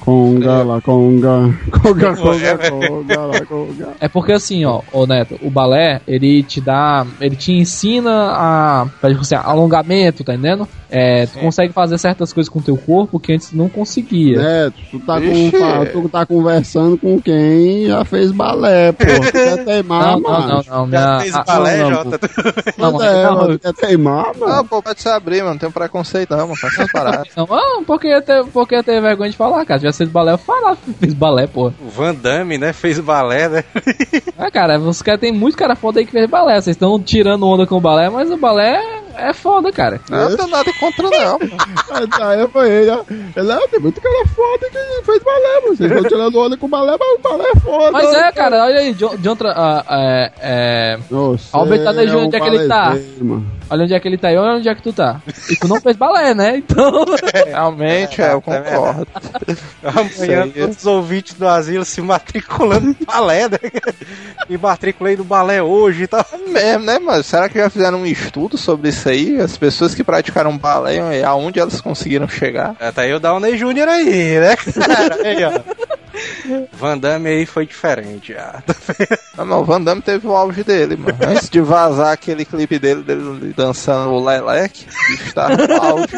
conga lá, conga, conga, conga, conga lá, conga. É porque assim, ó, ô Neto, o balé, ele te dá. Ele te ensina a. pra, Tipo assim, alongamento, tá entendendo? É, tu consegue fazer certas coisas com o teu corpo que antes não conseguia. É, tu tá, com, Ixi. tu tá conversando com quem já fez balé, pô. Tu quer teimar, Não, não, não, mano. não. Já fez a- balé, não, Jota? não, é, não, mano, tu quer teimar, Não, mano. pô, pode se abrir, mano. Não tem preconceito, não, mano. Faz essas paradas. Não, ah, porque ia ter, porque ia ter vergonha de falar, cara. Se tivesse feito balé, eu falava que fiz balé, pô. O Van Damme, né? Fez balé, né? É, cara, os caras tem muito cara foda aí que fez balé. Vocês estão tirando onda com o balé, mas o balé é foda, cara. Não, não tem nada contra, não. mano. Aí eu falei, ó, ele, ah, tem muito cara foda que fez balé, mano. Vocês estão tirando onda com balé, mas o balé é foda. Mas é, cara, olha aí, John, John Tra- ah, é, é, Albert onde é que ele tá? olha onde é que ele tá e olha onde é que tu tá. E tu não fez balé, né? Então. Realmente, é, eu concordo. Amanhã todos os ouvintes do asilo se matriculando em balé, né? Me matriculei no balé hoje e tal. É mesmo, né, mano? Será que já fizeram um estudo sobre isso aí? As pessoas que praticaram balé, aonde elas conseguiram chegar? É, tá aí o Downey Jr. aí, né? Cara, aí, ó. Van Damme aí foi diferente já. Não, não, o Van Damme teve o auge dele, mano. Antes de vazar aquele clipe dele, dele dançando o Lelec, tava no auge.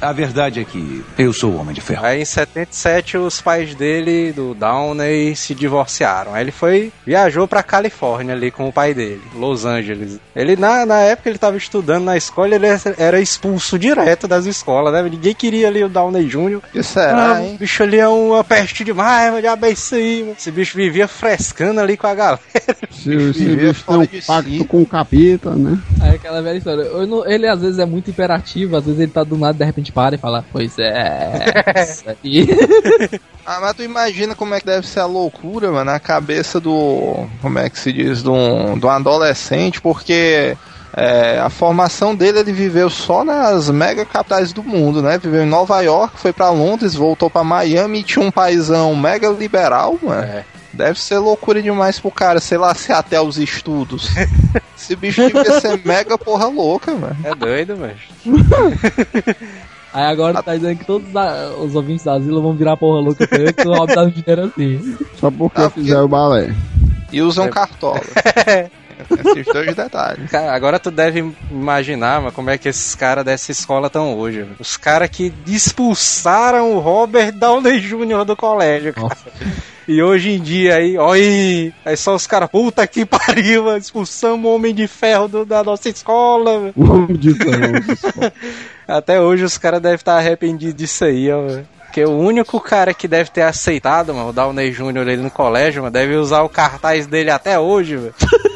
É. A verdade é que eu sou o Homem de Ferro. Aí em 77 os pais dele, do Downey, se divorciaram. Aí ele foi, viajou pra Califórnia ali com o pai dele, Los Angeles. Ele na, na época ele tava estudando na escola, ele era expulso direto das escolas, né? Ninguém queria ali o Downey Jr. que será, Ah, hein? o bicho ali é uma peste demais, mas isso aí, mano. Esse bicho vivia frescando ali com a galera. Se, se vivia bicho tem um pacto si. com o capita, né? Aí aquela velha história. Eu não- ele às vezes é muito imperativo, às vezes ele tá do nada de repente para e fala, pois é. Isso. Ah, mas tu imagina como é que deve ser a loucura, mano, na cabeça do. Como é que se diz? Do, do adolescente, porque É, a formação dele, ele viveu só nas mega capitais do mundo, né? Viveu em Nova York, foi pra Londres, voltou pra Miami e tinha um paizão mega liberal, mano. É. Deve ser loucura demais pro cara, sei lá, se até os estudos. Esse bicho devia ser mega porra louca, mano. É doido, mas. Aí agora tá dizendo que todos a- os ouvintes da Zila vão virar porra louca também, que o Rob tá no dinheiro assim. Só porque Ah, fizeram o balé. E usam cartola. Esses dois detalhes. Cara, agora tu deve imaginar, mas como é que esses caras dessa escola estão hoje. velho. Os caras que expulsaram o Robert Downey Jr. do colégio, cara. E hoje em dia aí, aí, aí só os caras, puta que pariu, mano, expulsamos o Homem de Ferro do- da nossa escola. O homem de ferro. Até hoje os caras devem estar arrependidos disso aí, ó. velho. Porque o único cara que deve ter aceitado, mano, o Downey Jr. ele no colégio, mano, deve usar o cartaz dele até hoje, velho.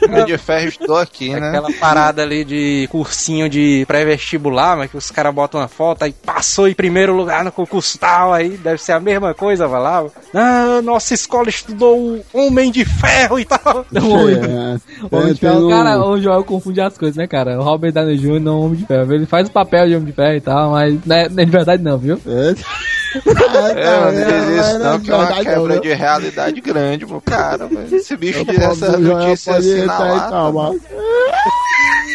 Homem de ferro estou aqui, né? Aquela parada ali de cursinho de pré-vestibular, mas que os caras botam uma foto aí passou em primeiro lugar no concurso tal, aí deve ser a mesma coisa, vai lá. Ah, nossa escola estudou o Homem de Ferro e tal. Não, Homem É, Homem de Ferro, um- cara, o Joel confunde as coisas, né, cara? O Robert Downey Jr. não é um Homem de Ferro. Ele faz o papel de Homem de Ferro e tal, mas não é, não é de verdade não, viu? É, É, mano, diz isso não, que é uma verdade, quebra não, de realidade grande pro cara, mano. Esse bicho diz pobre essas do Joel notícias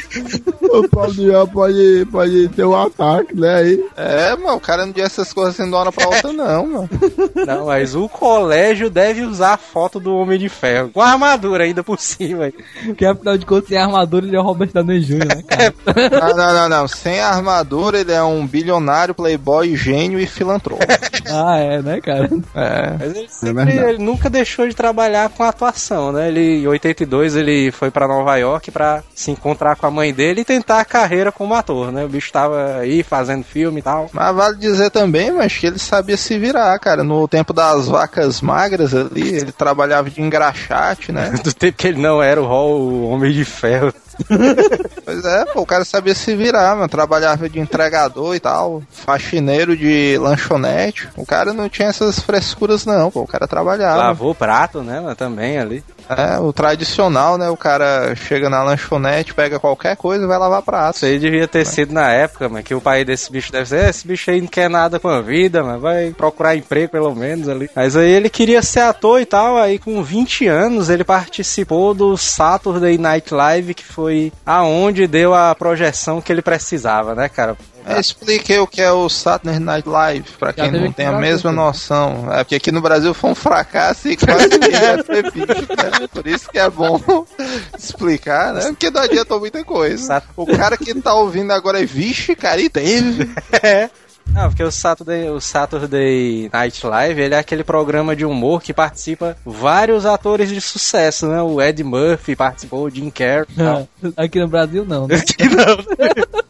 pode assim e do Joel pode, pode ter um ataque, né? Aí. É, mano, o cara não diz essas coisas assim de uma hora pra outra, não, mano. Não, mas o colégio deve usar a foto do Homem de Ferro, com a armadura ainda por cima. Porque afinal de contas, sem armadura, ele é o Robert Downey Jr., né, cara? Não, não, não, não. Sem armadura, ele é um bilionário, playboy, gênio e filantropo. ah, é, né, cara? É. Mas ele, sempre, verdade. ele nunca deixou de trabalhar com atuação, né? Ele, em 82 ele foi pra Nova York pra se encontrar com a mãe dele e tentar a carreira como ator, né? O bicho tava aí fazendo filme e tal. Mas vale dizer também, mas que ele sabia se virar, cara. No tempo das vacas magras ali, ele trabalhava de engraxate, né? Do tempo que ele não era o, Hall, o Homem de Ferro. Pois é, pô, o cara sabia se virar, mano. Trabalhava de entregador e tal, faxineiro de lanchonete. O cara não tinha essas frescuras, não, pô. O cara trabalhava. Lavou prato, né? Mas também ali. É, o tradicional, né? O cara chega na lanchonete, pega qualquer coisa e vai lavar prato. Isso aí devia ter sido na época, mas que o pai desse bicho deve ser, "É, esse bicho aí não quer nada com a vida, mas vai procurar emprego pelo menos ali. Mas aí ele queria ser ator e tal, aí com 20 anos ele participou do Saturday Night Live, que foi aonde deu a projeção que ele precisava, né, cara? É, expliquei o que é o Saturday Night Live, pra quem não aqui tem a mesma noção. É porque aqui no Brasil foi um fracasso e quase ninguém ter visto, né? Por isso que é bom explicar, né? Porque não adianta muita coisa. O cara que tá ouvindo agora é, vixe, cara, e teve. Não, porque o Saturday, o Saturday Night Live, ele é aquele programa de humor que participa vários atores de sucesso, né? O Ed Murphy participou, o Jim Carrey tal. Aqui no Brasil, não, né?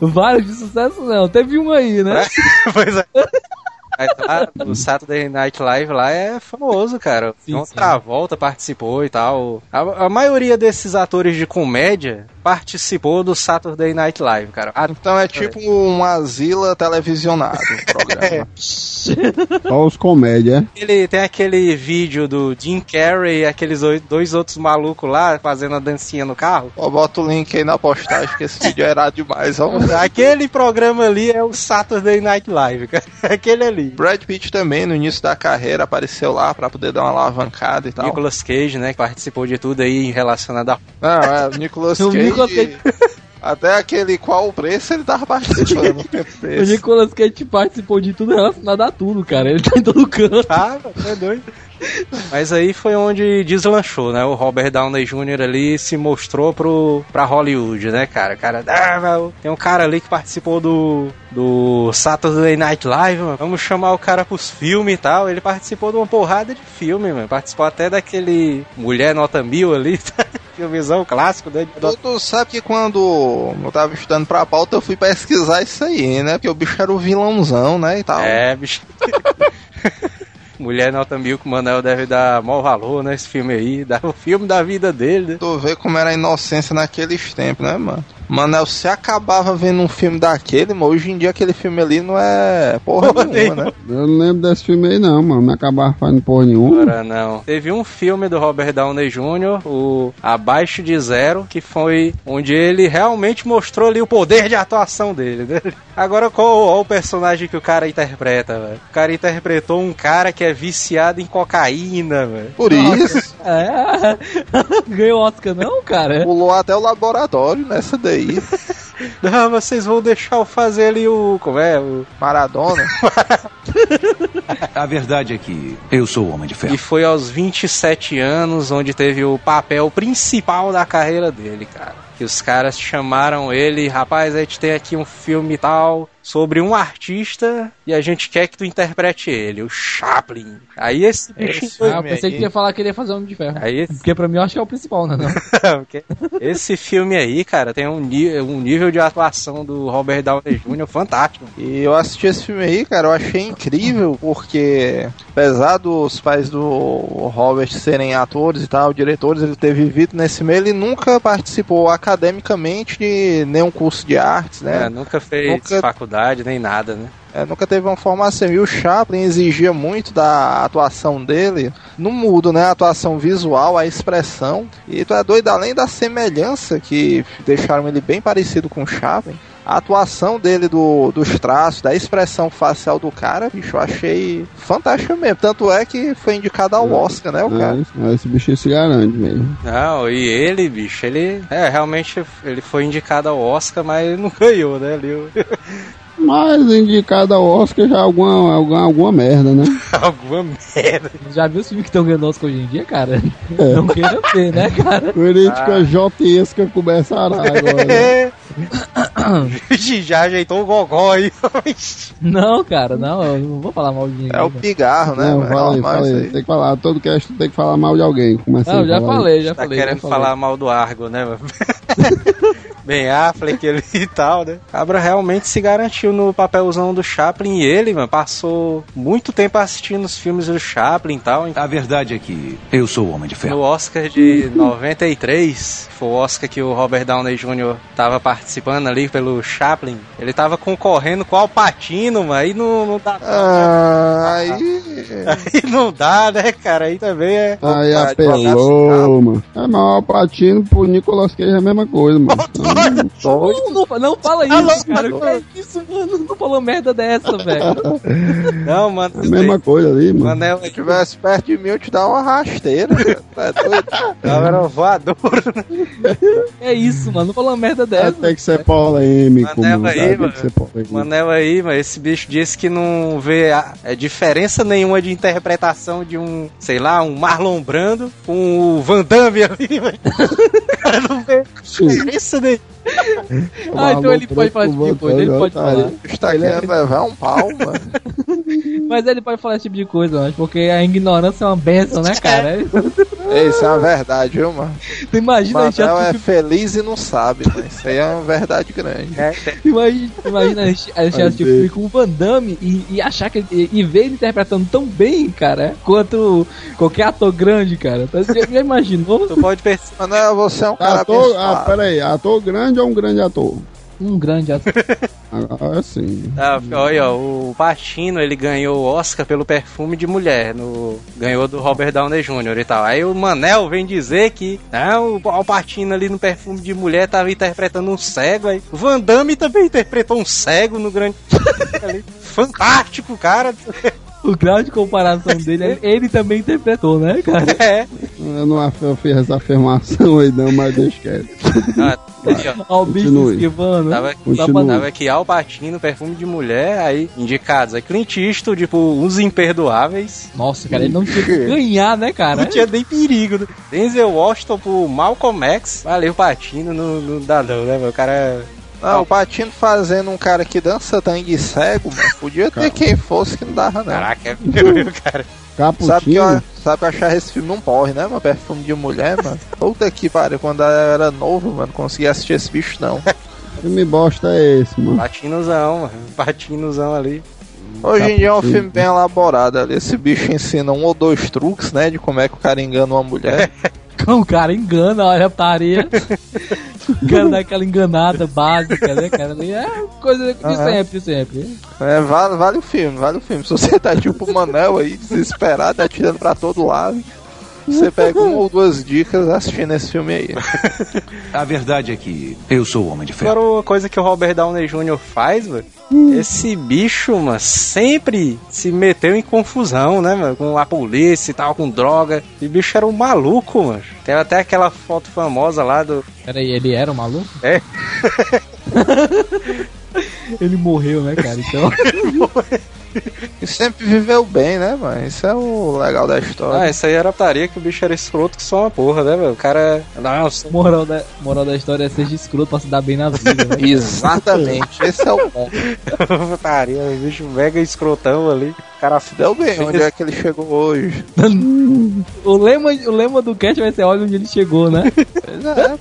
Vários de sucesso, não. Teve um aí, né? pois é. Mas lá, o Saturday Night Live lá é famoso, cara. Sim, John. Travolta participou e tal. A, a maioria desses atores de comédia participou do Saturday Night Live, cara. Ah, Então é tipo um asila televisionado o programa. Só os comédias. Ele tem aquele vídeo do Jim Carrey e aqueles oi- dois outros malucos lá fazendo a dancinha no carro. Ó, bota o link aí na postagem que esse vídeo é irado demais, ó. Aquele programa ali é o Saturday Night Live, cara. Aquele ali. Brad Pitt também, no início da carreira, apareceu lá pra poder dar uma alavancada e tal. Nicolas Cage, né, que participou de tudo aí relacionado a Não, é, o Nicolas Cage. Nicolas Cage- Até aquele qual o preço ele tava participando. tempo O. Nicolas Cage participou de tudo relacionado a tudo, cara. Ele tá em todo canto. Ah, é doido. Mas aí foi onde deslanchou, né? O Robert Downey Jr. ali se mostrou pro, pra Hollywood, né, cara? Cara, ah, tem um cara ali que participou do, do Saturday Night Live, mano. Vamos chamar o cara pros filmes e tal. Ele participou de uma porrada de filme, mano. Participou até daquele Mulher Nota Mil ali, filmezão clássico, né? Tu, tu sabe que quando eu tava estudando pra pauta, eu fui pesquisar isso aí, né? Porque o bicho era o vilãozão, né? E tal. É, bicho. Mulher Nota Mil que o Manel deve dar mau valor, né? Esse filme aí. Dá o filme da vida dele, né? Tu vê como era a inocência naqueles tempos, né, mano? Mano, você acabava vendo um filme daquele, mas hoje em dia aquele filme ali não é porra, Porra nenhuma, né? Eu não lembro desse filme aí não, mano. Não acabava fazendo porra nenhuma. Ora, não. Teve um filme do Robert Downey Jr., o Abaixo de Zero, que foi onde ele realmente mostrou ali o poder de atuação dele. né? Agora, qual, qual o personagem que o cara interpreta, velho? O cara interpretou um cara que é viciado em cocaína, velho. Por isso, É. Ganhou Oscar, não, cara? pulou até o laboratório nessa daí. Não, vocês vão deixar eu fazer ali o. Como é? O... Maradona. A verdade é que eu sou o Homem de Ferro. E foi aos 27 anos onde teve o papel principal da carreira dele, cara. Que os caras chamaram ele, rapaz, a gente tem aqui um filme tal sobre um artista e a gente quer que tu interprete ele, o Chaplin. Aí esse bicho. Esse Ah, eu filme pensei aí. que ia falar que ele ia fazer Homem de Ferro. Aí esse, Porque pra mim eu acho que é o principal, né? Esse filme aí, cara, tem um, um nível de atuação do Robert Downey Jr. fantástico. E eu assisti esse filme aí, cara, eu achei incrível, porque apesar dos pais do Robert serem atores e tal, diretores, ele ter vivido nesse meio, ele nunca participou academicamente de nenhum curso de artes, né? né? Nunca fez Nunca- faculdade nem nada, né? É, nunca teve uma formação. E o Chaplin exigia muito da atuação dele, no mudo, né? A atuação visual, a expressão. E tu é doido, além da semelhança que deixaram ele bem parecido com o Chaplin. A atuação dele do, dos traços, da expressão facial do cara, bicho, eu achei fantástica mesmo. Tanto é que foi indicado ao Oscar, né, o cara? É, esse- esse bichinho se garante mesmo. Não, e ele, bicho, ele. É, realmente ele foi indicado ao Oscar, mas ele não ganhou, né? Ele, Mas indicado ao Oscar já é alguma, alguma, alguma merda, né? alguma merda. Já viu os filmes que estão ganhando Oscar hoje em dia, cara? É. Não queira ver, né, cara? Crítica jotesca começará agora. Já ajeitou o gogó aí. Não, cara, não, eu não vou falar mal de ninguém. É o pigarro, né? Não, aí. aí. Tem que falar, todo cast tem que falar mal de alguém. Começa Não, já falei, já tá falei. querendo já falei. falar mal do Argo, né? Bem Affleck ele e tal, né? Cabra realmente se garantiu no papelzão do Chaplin e ele, mano, passou muito tempo assistindo os filmes do Chaplin e tal. A verdade é que eu sou o Homem de No Ferro. Oscar de 93, foi o Oscar que o Robert Downey Jr. tava participando ali pelo Chaplin. Ele tava concorrendo com o Alpatino, mano. Aí não, não dá. Ah, aí. Aí não dá, né, cara? Aí também é. Aí Cara, apelou, mano. É, mas o Patino pro Nicolas Cage é a mesma coisa, mano. Não, não, não fala isso, cara. Que é isso, mano? Não falou merda dessa, velho. Não, mano. É a mesma coisa ali, mano. Manel Se tivesse perto de mim, eu te dar uma rasteira. Tá doido? era voador. É isso, mano. Não falou merda É, dessa. tem que ser polêmico, Manel mano. aí, mano. que ser polêmico. Manel aí, mas esse bicho disse que não vê a, é, diferença nenhuma de interpretação de um, sei lá, um Marlon Brando com o Van Damme ali, velho. O cara não vê diferença nenhuma. Ah, então ele pode falar esse tipo de coisa, ele pode falar. O Instagram vai levar um pau, mano. Mas ele pode falar esse tipo de coisa, mas porque a ignorância é uma benção, né, cara? Isso é uma verdade, viu, mano? Tu imagina a gente Manel é assistir, feliz e não sabe, mano. Isso aí é uma verdade grande. imagina, imagina a gente a gente Ai, assistir o Deus. filme com o Van Damme e, e achar que ele, e, e ver ele interpretando tão bem, cara, quanto qualquer ator grande, cara. Então, Você já imaginou? Tu pode perceber. Manel, você é um cara Ator, ah, abençoado. pera aí, ator grande ou um grande ator? Um grande ator. Agora sim. Ah, olha, o Patino ele ganhou o Oscar pelo perfume de mulher, no, ganhou do Robert Downey Jr. e tal. Aí o Manel vem dizer que não, o Al Pacino ali no perfume de mulher tava interpretando um cego. Aí o Van Damme também interpretou um cego no grande. ali. Fantástico, cara. O grau de comparação dele, ele, ele também interpretou, né, cara? É. Eu não fiz essa afirmação aí não, mas deixa quieto. Ah, ó. O bicho Continue. esquivando. Tava, Continua. tava aqui Al Pacino, perfume de mulher, aí indicados. Aí Clint Eastwood, tipo, uns imperdoáveis. Nossa, cara, ele não tinha que ganhar, né, cara? Não tinha nem perigo. né? Denzel Washington pro Malcolm X. Valeu, Patino, não, não dá não, né, meu? O cara... é Não, o Patino fazendo um cara que dança tangue cego, mano. Podia ter quem fosse que não dava, não. Caraca, é meu, cara. Sabe que, Caputinho. eu, sabe que eu achava esse filme não porre, né, mano? Perfume de mulher, mano. Puta que pariu, quando eu era novo, mano, conseguia assistir esse bicho, não. filme bosta é esse, mano? Patinozão, mano. Patinozão ali. Hoje em dia é um Caputinho. filme bem elaborado ali. Esse bicho ensina um ou dois truques, né, de como é que o cara engana uma mulher. O cara engana, olha. O cara dá aquela enganada básica, né, cara? É coisa de Aham. sempre, sempre. É, vale, vale o filme, vale o filme. Se você tá tipo o Manel aí, desesperado, atirando pra todo lado, você pega uma ou duas dicas assistindo esse filme aí. A verdade é que eu sou o Homem de Ferro. Agora, uma coisa que o Robert Downey Jr. faz, velho, esse bicho, mano, sempre se meteu em confusão, né, mano? Com a polícia e tal, com droga. E o bicho era um maluco, mano. Tem até aquela foto famosa lá do. Peraí, ele era um maluco? É. ele morreu, né, cara? Então. E sempre viveu bem, né, mano? Isso é o legal da Ah, história. isso aí era putaria que o bicho era escroto que só uma porra, né, velho? O cara. Nossa, moral, da, moral da história é seja escroto pra se dar bem na vida, né? Exatamente, esse é o ponto. putaria, o bicho mega escrotão ali. O cara Se deu bem, onde é que ele chegou hoje? O lema, o lema do cast vai ser olha onde ele chegou, né? Pois é.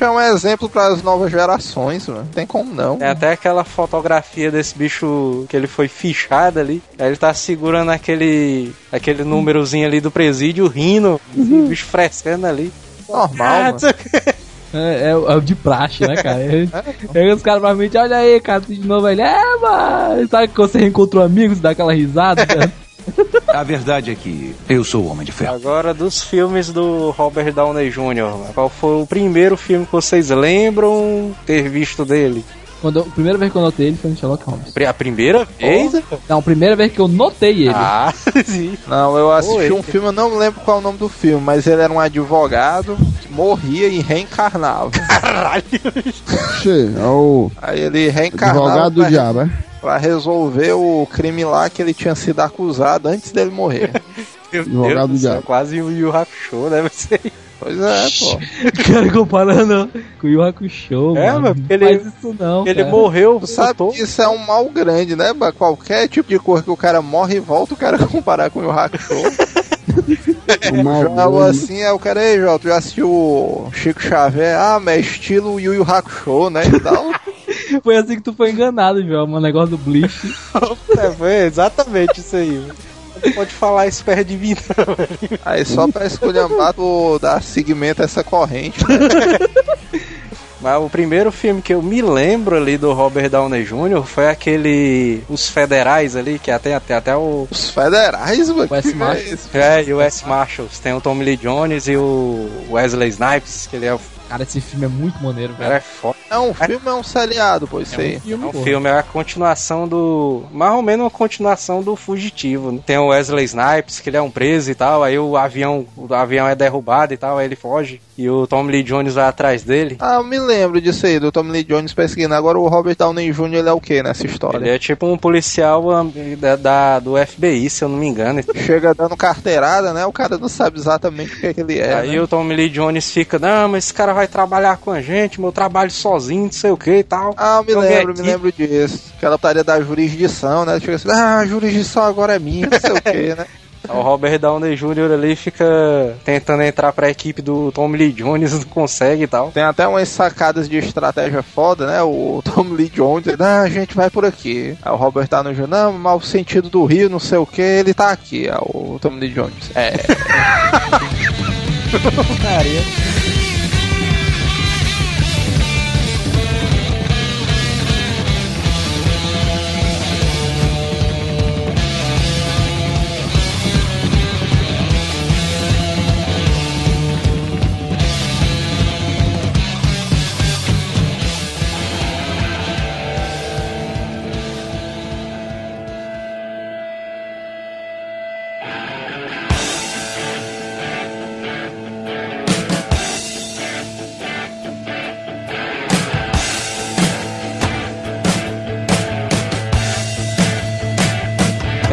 É um exemplo para as novas gerações, mano. Tem como não. Tem até aquela fotografia desse bicho que ele foi fichado ali. Aí ele tá segurando aquele aquele númerozinho ali do presídio, rindo. O bicho frescando ali. Normal, Ah. É, é, o- é o de praxe, né, cara? É, é os caras provavelmente, olha aí, cara, de novo ele. É, mano. Sabe que você reencontrou amigos, dá aquela risada, cara? A verdade é que eu sou o Homem de Ferro. Agora dos filmes do Robert Downey Jr., qual foi o primeiro filme que vocês lembram ter visto dele? Quando eu- a primeira vez que eu notei ele foi no Sherlock Holmes. A primeira vez? Não, a primeira vez que eu notei ele. Ah, sim. Não, eu assisti Oi. um filme, eu não lembro qual é o nome do filme, mas ele era um advogado que morria e reencarnava. Che, é o Aí ele reencarnava advogado do pra, diabo, é? pra resolver o crime lá que ele tinha sido acusado antes dele morrer. Meu Advogado Deus do diabo. quase o Yu Hakusho, deve ser. Pois é, pô. O cara comparando com o Yu Hakusho, É, mano. mas Não ele- faz isso não, Ele cara. morreu, Tu sabe voltou. que isso é um mal grande, né? Ba- Qualquer tipo de cor que o cara morre e volta, o cara comparar com o Hakusho. O mal Algo grande. assim, é o cara aí, Jota, tu já assistiu o Chico Xavier? Ah, mas é estilo Yu Yu Hakusho, né? E tal. Foi assim que tu foi enganado, João. O negócio do Bleach. É, foi exatamente isso aí. Não pode falar isso perto de mim, não, velho. Aí só pra esculhambar, tu dá seguimento a essa corrente? Mas o primeiro filme que eu me lembro ali do Robert Downey Jr. foi aquele. Os Federais ali, que até, até, até o. Os federais, mano. Wes que é Marshall. É, e o S. Marshalls. Tem o Tommy Lee Jones e o Wesley Snipes, que ele é, o- Cara, esse filme é muito maneiro, cara velho. é foda. É um filme, é um seriado, pô, isso aí. É um filme, É um pô. filme, é a continuação do. Mais ou menos uma continuação do Fugitivo. né? Tem o Wesley Snipes, que ele é um preso e tal, aí o avião, o avião é derrubado e tal, aí ele foge. E o Tommy Lee Jones vai atrás dele. Ah, eu me lembro disso aí, do Tommy Lee Jones perseguindo. Agora o Robert Downey Jr. ele é o que nessa história? Ele é tipo um policial ah, da, da- do FBI, se eu não me engano. Chega dando carteirada, né? O cara não sabe exatamente o que é que ele é. aí né? o Tommy Lee Jones fica, não, mas esse cara vai trabalhar com a gente, meu trabalho sozinho, não sei o que e tal. Ah, eu me Eu lembro, vi me lembro disso. Aquela tarefa da jurisdição, né? Chega assim, ah, a jurisdição agora é minha, não sei o que, né? O Robert Downey Jr. ali fica tentando entrar pra equipe do Tommy Lee Jones, não consegue e tal. Tem até umas sacadas de estratégia foda, né? O Tom Lee Jones, ele, ah, a gente vai por aqui. Aí o Robert tá no Jr., não, mau sentido do Rio, não sei o que, ele tá aqui. Aí o Tom Lee Jones. É, Tem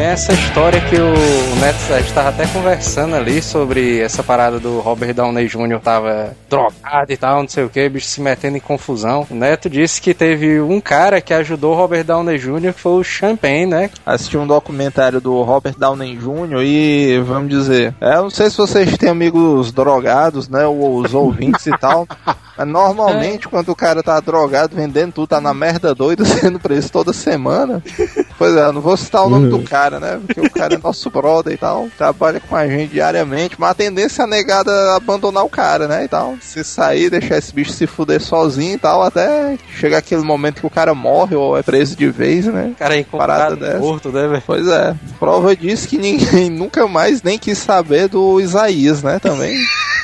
essa história que o Neto, a gente tava até conversando ali sobre essa parada do Robert Downey Jr. tava drogado e tal, não sei o que, bicho se metendo em confusão. O Neto disse que teve um cara que ajudou o Robert Downey Jr., que foi o Champagne, né? assisti um documentário do Robert Downey Jr. e, vamos dizer, é, eu não sei se vocês têm amigos drogados, né? Ou os ouvintes e tal. Mas normalmente, quando o cara tá drogado, vendendo tudo, tá na merda doida, sendo preso toda semana. Pois é, eu não vou citar o nome do cara, né? Porque o cara é nosso brother e tal, trabalha com a gente diariamente, mas a tendência é a negada abandonar o cara, né? E tal. Se sair, deixar esse bicho se fuder sozinho e tal, até chegar aquele momento que o cara morre ou é preso de vez, né? O cara é Parada encontrado dessa. morto, né, velho? Pois é, prova disso que ninguém nunca mais nem quis saber do Isaías, né? Também.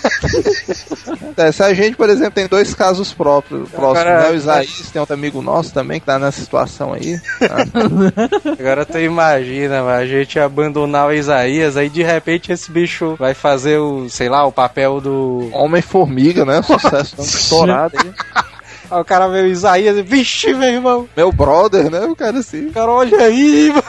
É, se a gente, por exemplo, tem dois casos próprios, próximos, Agora- né? O Isaías tem outro amigo nosso também que tá nessa situação aí. tá? Agora tu imagina, a gente abandonar o Isaías, aí de repente esse bicho vai fazer o, sei lá, o papel do. Homem-Formiga, né? Sucesso estourado aí. Aí o cara vê o Isaías e, vixe, meu irmão. Meu brother, né? O cara assim. Cara, olha aí, mano.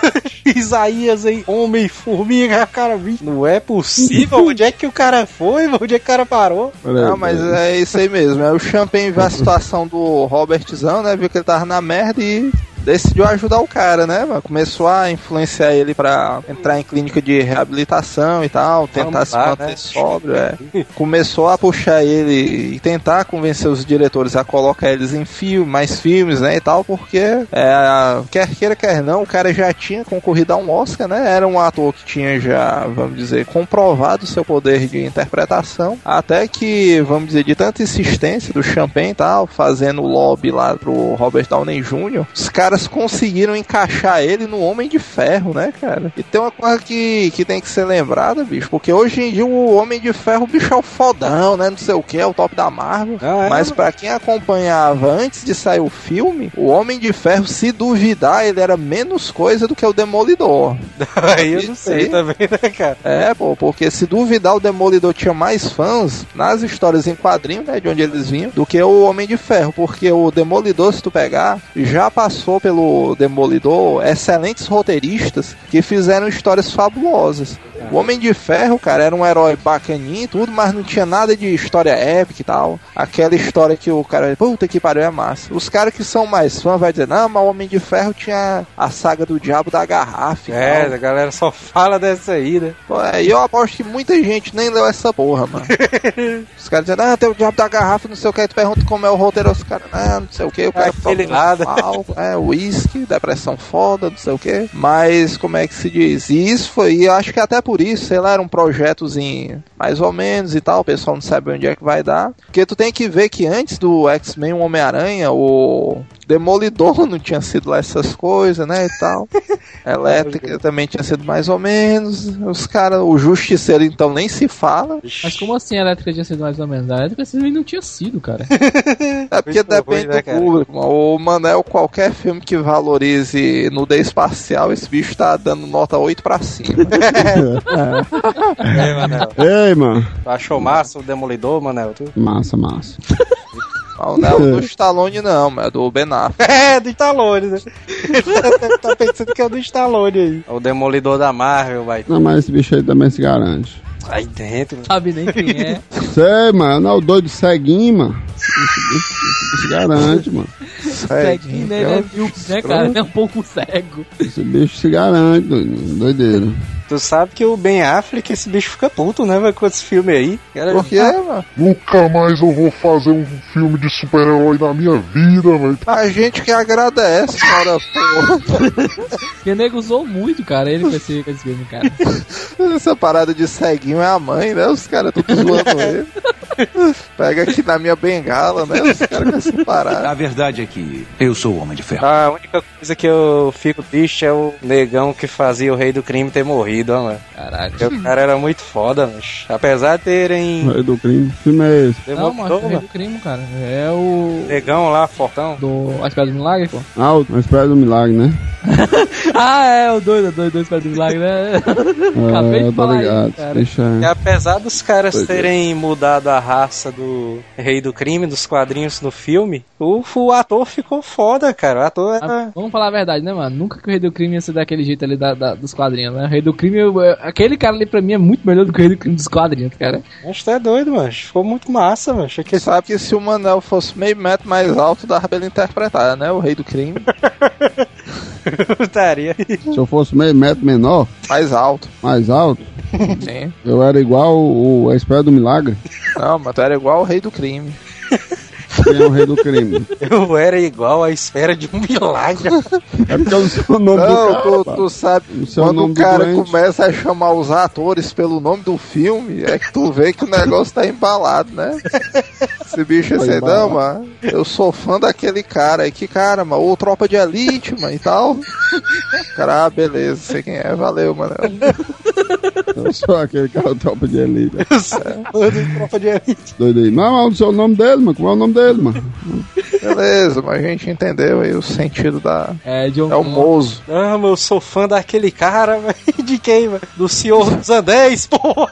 Isaías aí, homem-formiga, cara, vi- não é possível. Onde é que o cara foi, mano? Onde é que o cara parou? Não, mas peraí. é isso aí mesmo. É o Champagne viu a situação do Robertzão, né? Viu que ele tava na merda e decidiu ajudar o cara, né? mano? Começou a influenciar ele pra entrar em clínica de reabilitação e tal, tentar Vamos se lá, manter né? sóbrio. É. Começou a puxar ele e tentar convencer os diretores a colocar eles em filme, mais filmes, né? E tal, porque é, quer queira, quer não, o cara já tinha concorrido a um Oscar, né? Era um ator que tinha já, vamos dizer, comprovado seu poder de interpretação. Até que, vamos dizer, de tanta insistência do Champagne e tal, fazendo lobby lá pro Robert Downey Jr., os caras conseguiram encaixar ele no Homem de Ferro, né, cara? E tem uma coisa que, que tem que ser lembrada, bicho, porque hoje em dia o Homem de Ferro, o bicho é o fodão, né? Não sei o que, é o top da Marvel. Não, é, Mas pra quem acompanhava antes de sair o filme, o Homem de Ferro, se duvidar, ele era menos coisa do que o Demolidor. aí eu não sei também, né, cara? É, pô, porque se duvidar, o Demolidor tinha mais fãs nas histórias em quadrinho, né, de onde eles vinham, do que o Homem de Ferro, porque o Demolidor, se tu pegar, já passou pelo Demolidor excelentes roteiristas que fizeram histórias fabulosas. O Homem de Ferro, cara, era um herói bacaninho e tudo, mas não tinha nada de história épica e tal. Aquela história que o cara, puta que pariu, é massa. Os caras que são mais fãs vai dizer, não, mas o Homem de Ferro tinha a saga do Diabo da Garrafa É, tal. a galera só fala dessa aí, né? Pô, é, E eu aposto que muita gente nem leu essa porra, mano. Os caras dizendo, ah, tem o diabo da garrafa, não sei o que, aí tu pergunta como é o roteiro, os caras, ah, não sei o que, o cara É, aquele nada. álcool, é, uísque, depressão foda, não sei o que. Mas como é que se diz? E isso foi, e eu acho que até por isso, sei lá, era um projetozinho mais ou menos e tal, o pessoal não sabe onde é que vai dar. Porque tu tem que ver que antes do X-Men, o Homem-Aranha, o Demolidor não tinha sido lá essas coisas, né, e tal. Elétrica também tinha sido mais ou menos. Os caras, o Justiceiro então nem se fala. Mas como assim a elétrica tinha sido mais ou menos? A elétrica simplesmente não tinha sido, cara. É porque Muito depende ruim, né, do público. O Manel, qualquer filme que valorize nudez espacial, esse bicho tá dando nota 8 pra cima. É, Manel. Ei, mano. Achou massa o Demolidor, Manel? Tu? Massa, massa. Mas não é o do Stallone não, mas é do Ben Affleck. É, do Stallone, né? tá pensando que é o do Stallone aí. O Demolidor da Marvel, vai. Não, mas esse bicho aí também se garante. Aí dentro. Sabe nem quem é. Sei, mano. Não é o doido ceguinho, mano. Se garante, mano. Ceguinho, né? Ele é míope, né, cara? Ele é um pouco cego. Esse bicho se garante, doido. Tu sabe que o Ben Affleck, esse bicho fica puto, né, velho, com esse filme aí. Cara, Por quê, mano? Nunca mais eu vou fazer um filme de super-herói na minha vida, velho. A gente que agradece, cara, porra. Porque o nego usou muito, cara, ele com esse, com esse filme, cara. Essa parada de ceguinho é a mãe, né? Os caras tudo zoando ele. Pega aqui na minha bengala, né? Os caras com essa parada. A verdade é que eu sou o Homem de Ferro. A única coisa que eu fico triste é o negão que fazia o rei do crime ter morrido, mano. Caralho. Porque o cara era muito foda, mas apesar de terem Rei do crime. Que filme é esse? Não, mano, mano. do crime, cara. É o. negão lá, fortão. Do. A Espada do Milagre, pô. Ah, o- a Espera do Milagre, né? Ah, é, o doido, o doido do Espada do Milagre, né? Acabei É, de tô falar ligado. isso, cara. Deixa. E apesar dos caras Pois é. terem mudado a raça do rei do crime, dos quadrinhos no filme, o, o ator ficou foda, cara. O ator Ah, era... Vamos falar a verdade, né, mano? Nunca que o Rei do Crime ia ser daquele jeito ali da, da- dos quadrinhos, né? O Rei do Crime, eu- eu- aquele cara ali pra mim é muito melhor do que o Rei do Crime dos quadrinhos, cara. Acho que é doido, mano. Ficou muito massa, mano. Achei que sabe que se o Manel fosse meio metro mais alto, dava pra ele interpretar, né? O rei do crime. Se eu fosse meio metro menor, Mais alto. mais alto, Sim. eu era igual o, a Espera do Milagre. Não, mas tu era igual o rei do crime. É o rei do crime. Eu era igual à espera de um milagre. É porque eu sou o nome do Não, cara. tu, tu sabe, O seu quando nome o do cara doente. começa a chamar os atores pelo nome do filme, é que tu vê que o negócio tá embalado, né? Esse bicho é Tá assim, embalado. não, mano, eu sou fã daquele cara aí, que cara, mano, ou Tropa de Elite, mano, e tal. Cara, ah, beleza, sei quem é, valeu, mano. Eu sou aquele cara tropa de elite. Mano, tropa de elite. Doido aí. Não, sei o nome dele, mano. Como é o nome dele, mano? Beleza, mas a gente entendeu aí o sentido da... É, John É o Mozo. Não, mas eu sou fã daquele cara, velho. De quem, velho? Do Senhor dos Anéis, porra.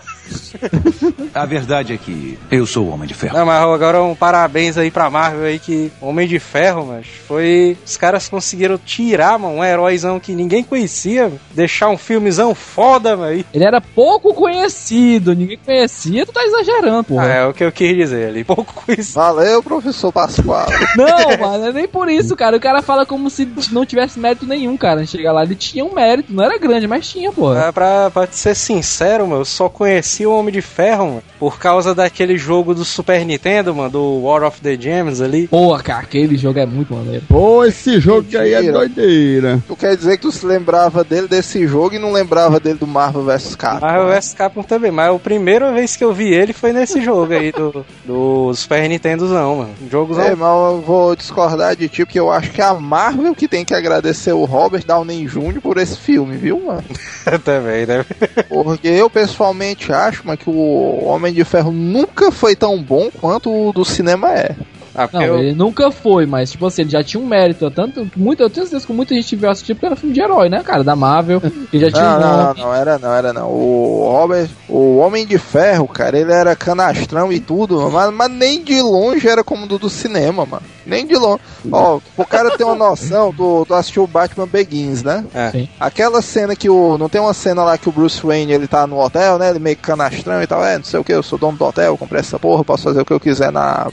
A verdade é que eu sou o Homem de Ferro. Não, mas agora um parabéns aí pra Marvel aí que Homem de Ferro, mas foi. Os caras conseguiram tirar, mano, um heróizão que ninguém conhecia, mano. deixar um filmezão foda, mano. Ele era pouco conhecido, ninguém conhecia, tu tá exagerando, porra. Ah, é o que eu quis dizer ali. Pouco conhecido. Valeu, professor Pascoal. Não, mano, é nem por isso, cara. O cara fala como se não tivesse mérito nenhum, cara. Chega lá, ele tinha um mérito, não era grande, mas tinha, porra. Ah, pra, pra te ser sincero, mano, eu só conheci o Homem de Ferro, mano, por causa daquele jogo do Super Nintendo, mano, do War of the Gems ali. Porra, cara, aquele jogo é muito maneiro. Pô, esse jogo aí é doideira. Tu quer dizer que tu se lembrava dele desse jogo e não lembrava dele do Marvel vs Capcom? Marvel né? vs Capcom também, mas a primeira vez que eu vi ele foi nesse jogo aí do, do Super Nintendozão, mano. Jogozão É, mas eu vou discordar de ti, porque eu acho que é a Marvel que tem que agradecer o Robert Downey Jr. por esse filme, viu, mano? também, né? Porque eu pessoalmente acho, mano, que o Homem de Ferro nunca foi tão bom quanto o do cinema é. Ah, Não, eu- ele nunca foi, mas, tipo assim, ele já tinha um mérito. Tanto, muito, eu tenho certeza que muita gente viu assistir porque era filme de herói, né, cara? Da Marvel. Que já tinha Não, um não, não, não, era não, era não. O Robert, o Homem de Ferro, cara, ele era canastrão e tudo, mas, mas nem de longe era como do do cinema, mano. Nem de longe. Ó, o cara ter uma noção, tu, tu assistiu o Batman Begins, né? É. Sim. Aquela cena que o. Não tem uma cena lá que o Bruce Wayne ele tá no hotel, né? Ele meio que canastrão e tal. É, não sei o que, eu sou dono do hotel, comprei essa porra, posso fazer o que eu quiser na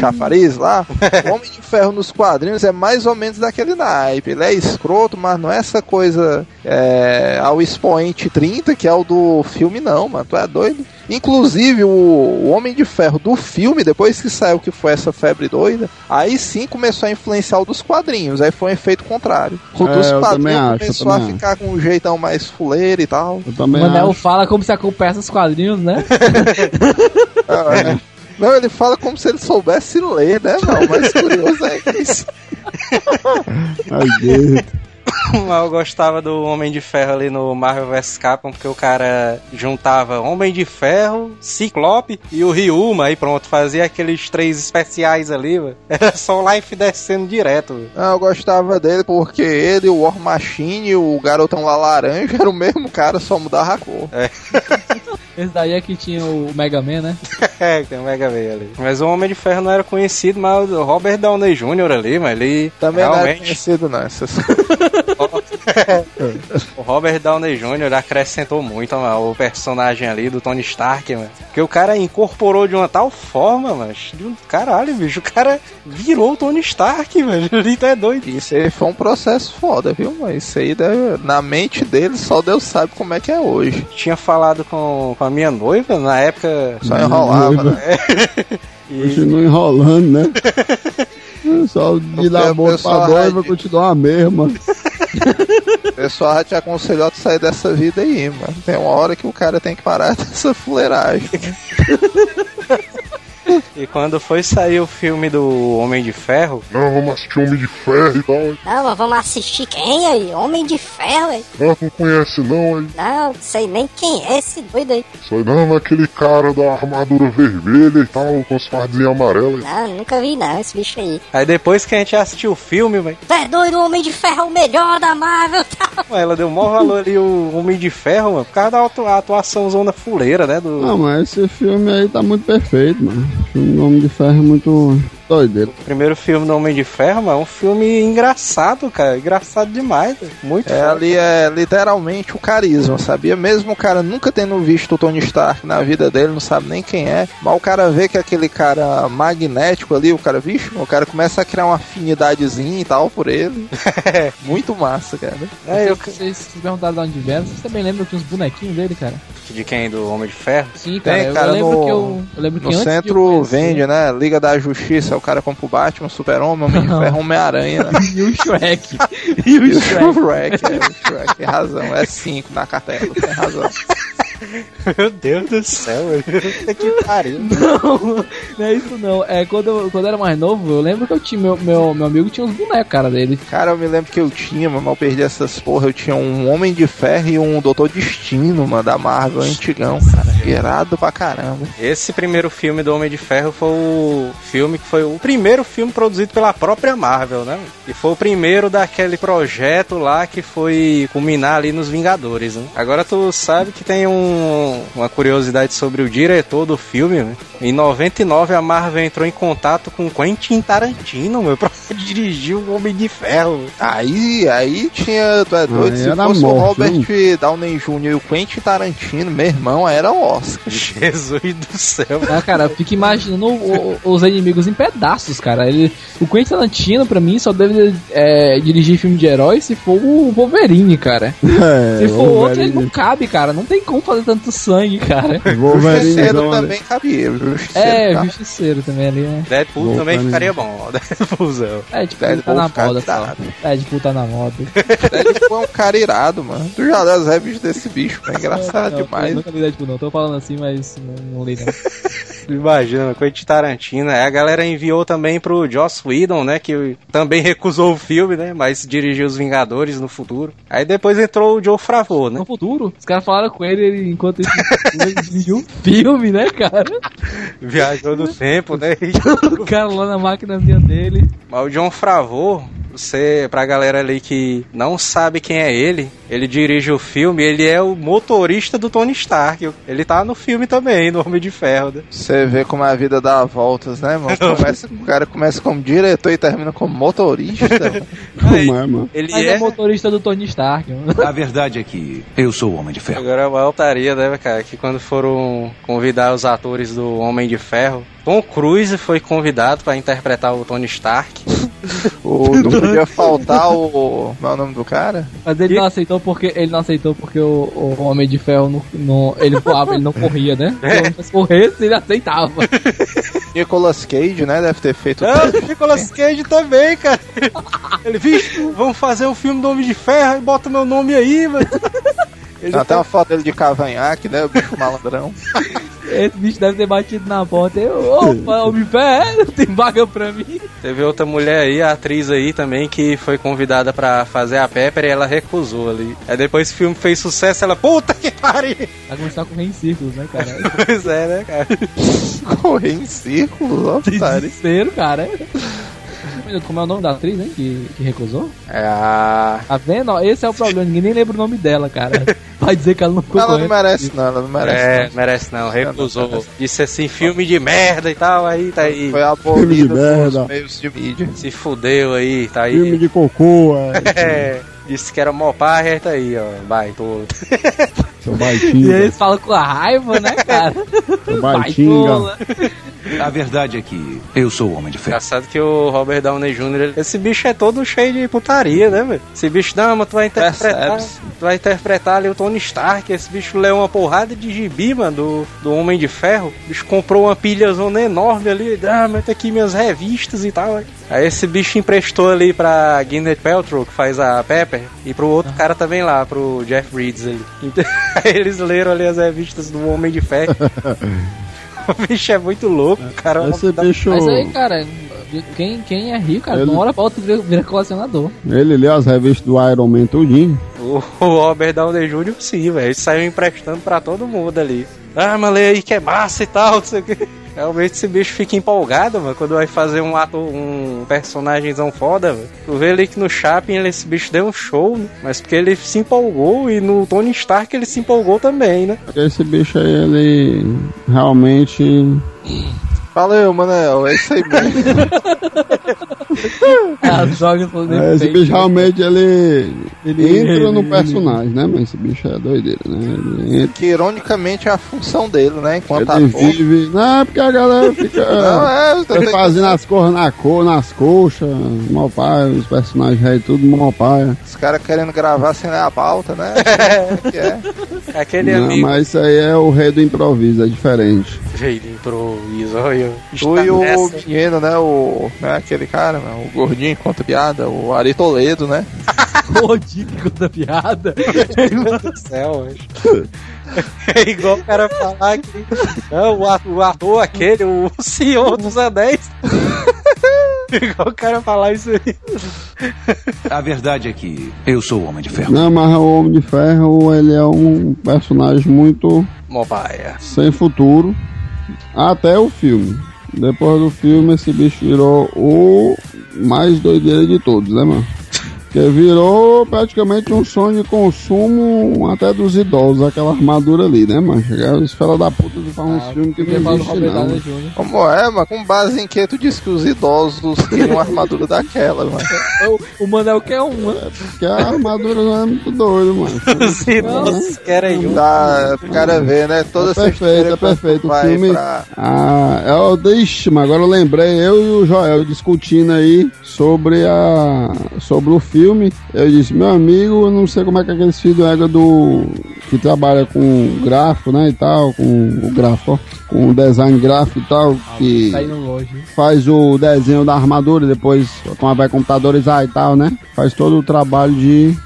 chafariz lá. O Homem de Ferro nos quadrinhos é mais ou menos daquele naipe. Ele é escroto, mas não é essa coisa é, ao expoente 30, que é o do filme, não, mano. Tu é doido. Inclusive, o, o Homem de Ferro do filme, depois que saiu que foi essa febre doida, aí sim começou a influenciar o dos quadrinhos. Aí foi um efeito contrário. O É, dos eu também quadrinhos acho, começou a ficar com um jeitão mais fuleiro e tal. Eu também O Manel acho. fala como se acompanhasse os quadrinhos, né? É. Não, ele fala como se ele soubesse ler, né? Não, o mais curioso é isso. Ai, Deus. Mas eu gostava do Homem de Ferro ali no Marvel vs Capcom, porque o cara juntava Homem de Ferro, Ciclope e o Ryuma, aí pronto, fazia aqueles três especiais ali, velho. Era só o Life descendo direto, velho. Não, eu gostava dele porque ele, o War Machine e o garotão lá laranja era o mesmo cara, só mudava a cor. Esse daí é que tinha o Mega Man, né? É, tem um Mega Man ali. Mas o Homem de Ferro não era conhecido, mas o Robert Downey Jr. ali, mas ele Também não é realmente... conhecido, não. Essas... O Robert Downey Jr. acrescentou muito mano, o personagem ali do Tony Stark, mano. Porque o cara incorporou de uma tal forma, mas de um caralho, bicho. O cara virou o Tony Stark, velho. Ele tá doido. Isso aí foi um processo foda, viu? Mas isso aí, deve- na mente dele, só Deus sabe como é que é hoje. Tinha falado com, com a minha noiva na época. Só enrolava, né? E, Continua enrolando, né? Só de dar boca pra noiva vai- continuar a mesma. O pessoal te aconselhou a sair dessa vida aí, mano. Tem uma hora que o cara tem que parar dessa fuleiragem. e quando foi sair o filme do Homem de Ferro, Não, vamos assistir Homem de Ferro e tal. Não, mas vamos assistir quem aí? Homem de Ferro, aí. Não, tu não conhece não, aí. Não, sei nem quem é esse doido aí. Só não, aquele cara da armadura vermelha e tal, com as fardinhas amarelas. Não, nunca vi não, esse bicho aí. aí depois que a gente assistiu o filme, velho, é doido, o Homem de Ferro é o melhor da Marvel, tal. ela deu o maior valor ali, o Homem de Ferro, mano, por causa da atu- atuação zona fuleira, né? Do, Não, mas esse filme aí tá muito perfeito, mano. O filme do Homem de Ferro é muito doideiro. O primeiro filme do Homem de Ferro, mano, é um filme engraçado, cara. Engraçado demais, velho. Muito É, foda. ali é literalmente o carisma, sabia? Mesmo o cara nunca tendo visto o Tony Stark na vida dele, não sabe nem quem é, mas o cara vê que aquele cara magnético ali, o cara, vixe, o cara começa a criar uma afinidadezinha e tal por ele. Muito massa, cara. É, eu, Vocês, vocês perguntaram de onde vieram, vocês também lembram que uns bonequinhos dele, cara? De quem? Do Homem de Ferro? Sim, cara. Tem, cara, eu lembro no- que eu, eu lembro que No antes de eu centro conhecer- vende, né? Liga da Justiça, o cara compra o Batman, Super-Homem, Homem de. Ferro, Homem-Aranha, né? E o Shrek. e o E o Shrek. Shrek, é, o Shrek, tem razão, é 5 na cartela, tem razão. Meu Deus do céu, velho. Puta que pariu. Não, não é isso não. É, quando, eu, quando eu era mais novo, eu lembro que eu tinha, meu, meu, meu amigo tinha uns bonecos, cara, dele. Cara, eu me lembro que eu tinha, mas eu perdi essas porra, eu tinha um Homem de Ferro e um Doutor Destino, mano, da Marvel, antigão, cara, irado pra caramba. Esse primeiro filme do Homem de Ferro foi o filme que foi o primeiro filme produzido pela própria Marvel, né? E foi o primeiro daquele projeto lá que foi culminar ali nos Vingadores, né? Agora tu sabe que tem um, uma curiosidade sobre o diretor do filme, né? Em 99 a Marvel entrou em contato com Quentin Tarantino, meu, pra dirigir o Homem de Ferro. Aí, aí tinha, tu é doido, Aí se fosse o morte, Robert Downey Jr. e o Quentin Tarantino, meu irmão, era o Oscar. Jesus do céu. Ah, cara, eu fico imaginando o- o- os inimigos em pedaços, cara. Ele, o Quentin Tarantino, pra mim, só deve é, dirigir filme de herói se for o Wolverine, cara. É, Se for outro, ele Wolverine. não cabe, cara. Não tem como fazer tanto sangue, cara. Wolverine Justiceiro também cabia, o Justiceiro É, tá- justiceiro também ali, né? Deadpool Louco, também né? ficaria bom. Deadpoolzão. É, tipo, Deadpool tá na moda só. irado. É, tipo, tá na moda. Deadpool é um cara irado, mano. Tu já leu as reviews desse bicho, é engraçado Não, demais. Eu nunca li Deadpool, não. Tô falando assim, mas não, não li, não. Imagina, Quentin Tarantino. Aí a galera enviou também pro Joss Whedon, né? Que também recusou o filme, né? Mas dirigiu os Vingadores no futuro. Aí depois entrou o Joe Favreau, né? No futuro, os caras falaram com ele, ele enquanto ele dirigiu um filme, né, cara? Viajou no tempo, né? O cara lá na máquinazinha dele. Mas o John Favreau, você, pra galera ali que não sabe quem é ele, ele dirige o filme, ele é o motorista do Tony Stark. Ele tá no filme também, no Homem de Ferro, né? Você vê como a vida dá voltas, né, mano? Começa, o cara começa como diretor e termina como motorista. Aí, Como é, mano? ele Mas é, é... motorista do Tony Stark, mano. A verdade é que eu sou o Homem de Ferro. Agora é uma altaria, né, cara? Que quando foram convidar os atores do Homem de Ferro, Tom Cruise foi convidado pra interpretar o Tony Stark. O, não podia faltar o. Como é o nome do cara? Mas ele não aceitou porque ele não aceitou porque o, o Homem de Ferro não, não- ele voava, ele não corria, né? Se corresse, ele aceitava. Nicolas Cage, né? Deve ter feito. Não, o Nicolas Cage também, cara. Ele, vixe, vamos fazer um filme do Homem de Ferro e bota meu nome aí, mano. Ele Tem até uma foto dele de cavanhaque, né? O bicho malandrão. Esse bicho deve ter batido na porta. Eu, opa, Homem Ferro, tem vaga pra mim. Teve outra mulher aí, a atriz aí também, que foi convidada pra fazer a Pepper e ela recusou ali. Aí depois que o filme fez sucesso, ela, puta que pariu! Vai começar a correr em círculos, né, cara? Pois é, né, cara? Correr em círculos, ó. Desespero, cara. Como é o nome da atriz, hein, que, que recusou? É a. Tá vendo? Esse é o problema, ninguém nem lembra o nome dela, cara. Vai dizer que ela não ficou Ela não merece, não, ela não merece. É, não. merece não, recusou. Disse assim, filme de merda e tal, aí tá aí. Foi abolida Filme de merda. meios de mídia. Se fudeu aí, tá aí. Filme de cocô, é. É, disse que era mó aí tá aí, ó, vai, tolo. Seu E baitinga. eles falam com a raiva, né, cara? Seu tola. A verdade é que eu sou o Homem de Ferro. Engraçado que o Robert Downey Jr., ele- esse bicho é todo cheio de putaria, né, velho? Esse bicho, não, mas tu vai interpretar, tu vai interpretar ali o Tony Stark, esse bicho leu uma porrada de gibi, mano, do, do Homem de Ferro. O bicho comprou uma pilhazona enorme ali, ah, mas tá aqui minhas revistas e tal. Aí esse bicho emprestou ali pra Gwyneth Paltrow, que faz a Pepper, e pro outro cara também lá, pro Jeff Bridges ali. Então, aí eles leram ali as revistas do Homem de Ferro. o bicho é muito louco, cara. Esse bicho. Mas aí, cara, quem, quem é rico, cara, de uma hora pra outra vira, vira colecionador. Ele lê as revistas do Iron Man tudinho. O o Robert Downey Jr. sim, velho. Ele saiu emprestando pra todo mundo ali. Ah, mas lê aí que é massa e tal, não sei o que. Realmente esse bicho fica empolgado, mano, quando vai fazer um ator, um personagemzão foda, velho. Tu vê ali que no Chaplin ele, esse bicho deu um show, né? Mas porque ele se empolgou e no Tony Stark ele se empolgou também, né? Esse bicho aí, ele realmente. Valeu, Manel, é isso aí mesmo. Drogas foram É, esse bicho realmente ele, Ele- entra no ele- personagem, né? Mas esse bicho é doideira, né? Ele entra, Que ironicamente é a função dele, né? Enquanto ele ator. vive. Não, é porque a galera fica. Não, é, fazendo as cores na cor, nas coxas, mal pai, os personagens aí tudo mal pai. Os caras querendo gravar sem ler a pauta, né? que é. Aquele Não, amigo mas isso aí é o rei do improviso, é diferente. veio de improviso, olha. Tu e o nessa. menino, né? O. Né, aquele cara, né, o gordinho conta piada, o Ari Toledo, né? Gordinho que conta piada. do céu, hoje. É igual o cara falar que não, o ator, o ator aquele, o Senhor dos Anéis. igual o cara falar isso aí. A verdade é que eu sou o Homem de Ferro. Não, mas o Homem de Ferro, ele é um personagem muito Mobaia. sem futuro até o filme. Depois do filme, esse bicho virou o mais doideira de todos, né, mano? Que virou praticamente um sonho de consumo até dos idosos, aquela armadura ali, né, mano? Chegaram os fela da puta de fazer uns filmes que Porque não do existe não. Jr. Como é, mas com base em que tu disse que os idosos queriam uma armadura daquela, mano? O, o Manel quer uma. Porque a armadura não é muito doido, mano. Os idosos querem um. Dá, o cara vê, né? Toda É perfeito, é perfeito. O vai filme. pra... Ah, eu, deixa, mas agora eu lembrei, eu e o Joel discutindo aí sobre a. sobre o filme. Eu disse, meu amigo, eu não sei como é que é aquele filho égua do. que trabalha com gráfico, né? E tal, com o gráfico, ó, com o design gráfico e tal, que indo longe. faz o desenho da armadura, e depois como vai computadorizar e tal, né? Faz todo o trabalho de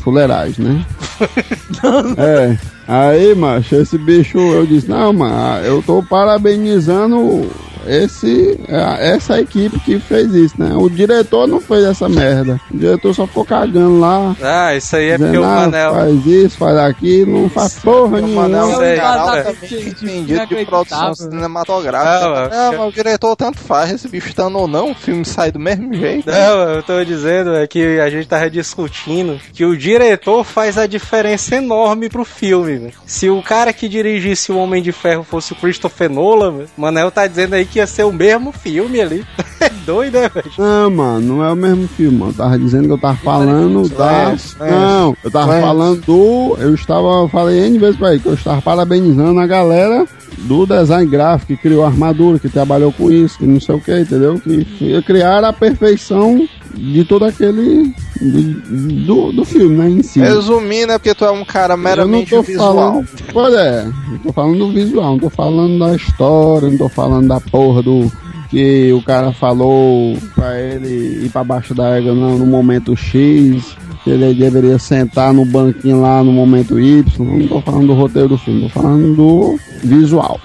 fuleiragem, né? é. Aí, macho, esse bicho, eu disse, não, mano, eu tô parabenizando esse, é, essa equipe que fez isso, né? O diretor não fez essa merda. O diretor só ficou cagando lá. Ah, isso aí é porque Dizendo, o ah, Manel. faz isso, faz aquilo, não faz porra O nenhuma. Manel é um é. entendido de produção Inacreditável. cinematográfica. Não, Não, mas o diretor tanto faz, esse bicho estando ou não, o filme sai do mesmo jeito. Não, eu tô dizendo é que a gente tava discutindo que o diretor faz a diferença enorme pro filme. Se o cara que dirigisse o Homem de Ferro fosse o Christopher Nolan, o Manel tá dizendo aí que ia ser o mesmo filme ali. É doido, né, velho? Não, mano, não é o mesmo filme, mano. Eu tava dizendo que eu tava falando da. Lance, Não, eu tava falando do. Eu estava. eu Falei N vezes pra ele que eu estava parabenizando a galera do design gráfico que criou a armadura, que trabalhou com isso, que não sei o que, entendeu? Que, que criaram a perfeição de todo aquele. do, do, filme, né? Em si. Resumindo, é porque tu é um cara Eu não meramente tô visual. falando. Pois é, eu tô falando do visual, não tô falando da história, não tô falando da porra do. Que o cara falou pra ele ir pra baixo da égua no, no momento X, que ele deveria sentar no banquinho lá no momento Y. Não tô falando do roteiro do filme, tô falando do visual.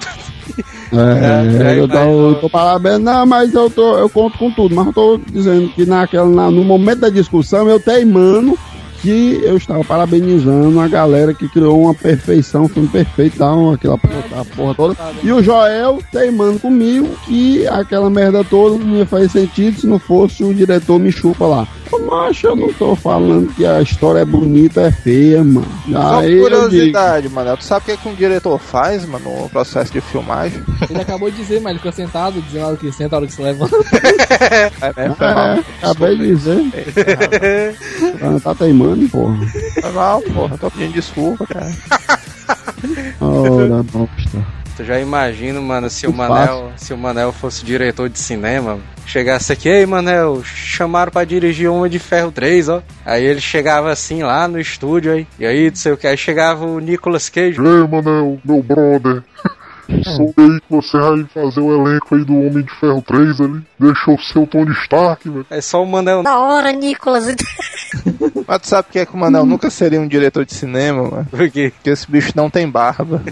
É, É, eu, tô, tô parabéns, não, mas eu, tô, eu conto com tudo, mas eu tô dizendo que naquela, na- no momento da discussão eu teimando que eu estava parabenizando a galera que criou uma perfeição, um filme perfeito, tal, aquela porra, a porra toda. E o Joel teimando comigo que aquela merda toda não ia fazer sentido se não fosse o diretor me chupa lá. Macho, eu não tô falando que a história é bonita, é feia, mano. Só Aí digo, curiosidade, mano. Tu sabe o que, que um diretor faz, mano, no processo de filmagem? Ele acabou de dizer, mas ele ficou sentado, dizendo a hora que senta, a hora que se levanta. É, mal. é, acabei de dizer, Ah, tá teimando, porra. Foi mal, porra. Tô pedindo desculpa, cara. Ora, bosta. Tu já imagina, mano, se o Manel, se o Manel fosse diretor de cinema, chegasse aqui, ei, Manel, chamaram pra dirigir Homem de Ferro 3, ó. Aí ele chegava assim lá no estúdio aí, e aí, não sei o que, aí chegava o Nicolas Cage. E aí, Manel, meu brother. Soube aí que você vai fazer o elenco aí do Homem de Ferro 3 ali. Deixou o seu Tony Stark, velho. É só o Manel. Da hora, Nicolas. Mas tu sabe o que é que o Manel nunca seria um diretor de cinema, mano? Porque Porque esse bicho não tem barba.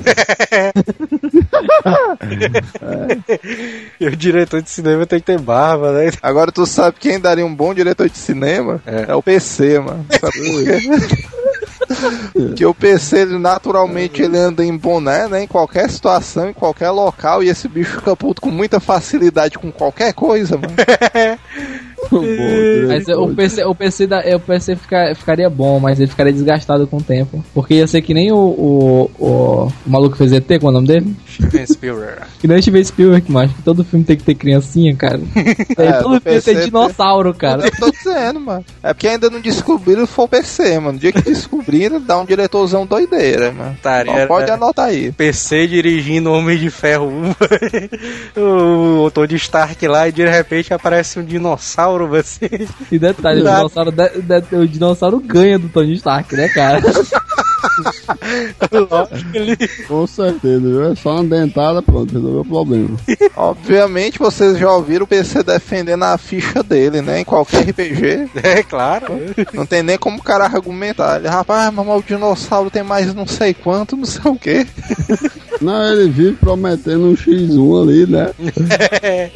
e o diretor de cinema tem que ter barba, né? Agora tu sabe quem daria um bom diretor de cinema? É. É, o PC, mano. Sabe por quê? Porque o PC, ele, naturalmente, ele anda em boné, né? Em qualquer situação, em qualquer local, e esse bicho fica puto com muita facilidade com qualquer coisa, mano. Mas o PC, o PC, da, o PC fica, ficaria bom, mas ele ficaria desgastado com o tempo. Porque ia ser que nem o, o, o, o maluco que fez ET, qual é o nome dele? Steven Spielberg. Que nem o Steven Spielberg, mas que todo filme tem que ter criancinha, cara. É, todo filme PC tem dinossauro, cara. Eu tô dizendo, mano. É porque ainda não descobriram se for o PC, mano. No dia que descobriram, dá um diretorzão doideira, mano. Tá, Então pode anotar aí. PC dirigindo Homem de Ferro 1, o, o Tony Stark lá e de repente aparece um dinossauro, você. E detalhe, o dinossauro, de- de- o dinossauro ganha do Tony Stark, né, cara? Com certeza, viu? É só uma dentada, pronto, resolveu o problema. Obviamente vocês já ouviram o PC defendendo a ficha dele, né? Em qualquer RPG. É claro. Não tem nem como o cara argumentar. Ele, rapaz, mas o dinossauro tem mais não sei quanto, não sei o quê. Não, ele vive prometendo um X1 ali, né?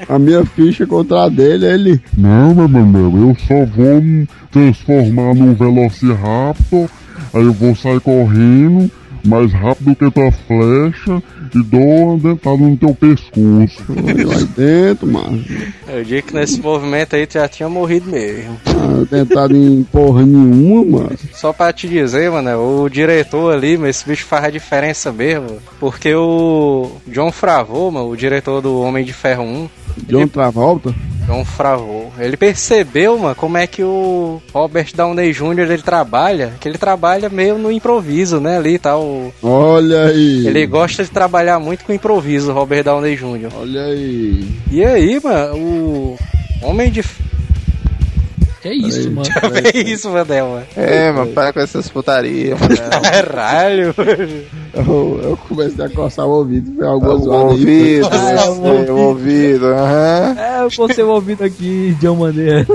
A minha ficha contra a dele, ele. Não, meu meu, eu só vou me transformar num Velociraptor, aí eu vou sair correndo mais rápido que tua flecha e dou uma dentada no teu pescoço. Lá dentro, mano. Eu digo que nesse movimento aí tu já tinha morrido mesmo. Ah, Tentado em porra nenhuma, mano. Só pra te dizer, mano, o diretor ali, mas esse bicho faz a diferença mesmo. Porque o John Favreau, mano, o diretor do Homem de Ferro 1, John Travolta? John Favreau, ele percebeu, mano, como é que o Robert Downey Jr. ele trabalha, que ele trabalha meio no improviso, né, ali e tal. Olha aí. Ele gosta de trabalhar muito com improviso, o Robert Downey Jr. Olha aí. E aí, mano, o Homem de que é isso, mano? É isso, Mandel, mano. É, mano, para com essas putarias, mano. Caralho. Eu, eu comecei a coçar o ouvido, foi alguma O zoada aí. ouvido, Ah, o ouvido, aham. É, eu vou ser ouvido aqui de uma maneira.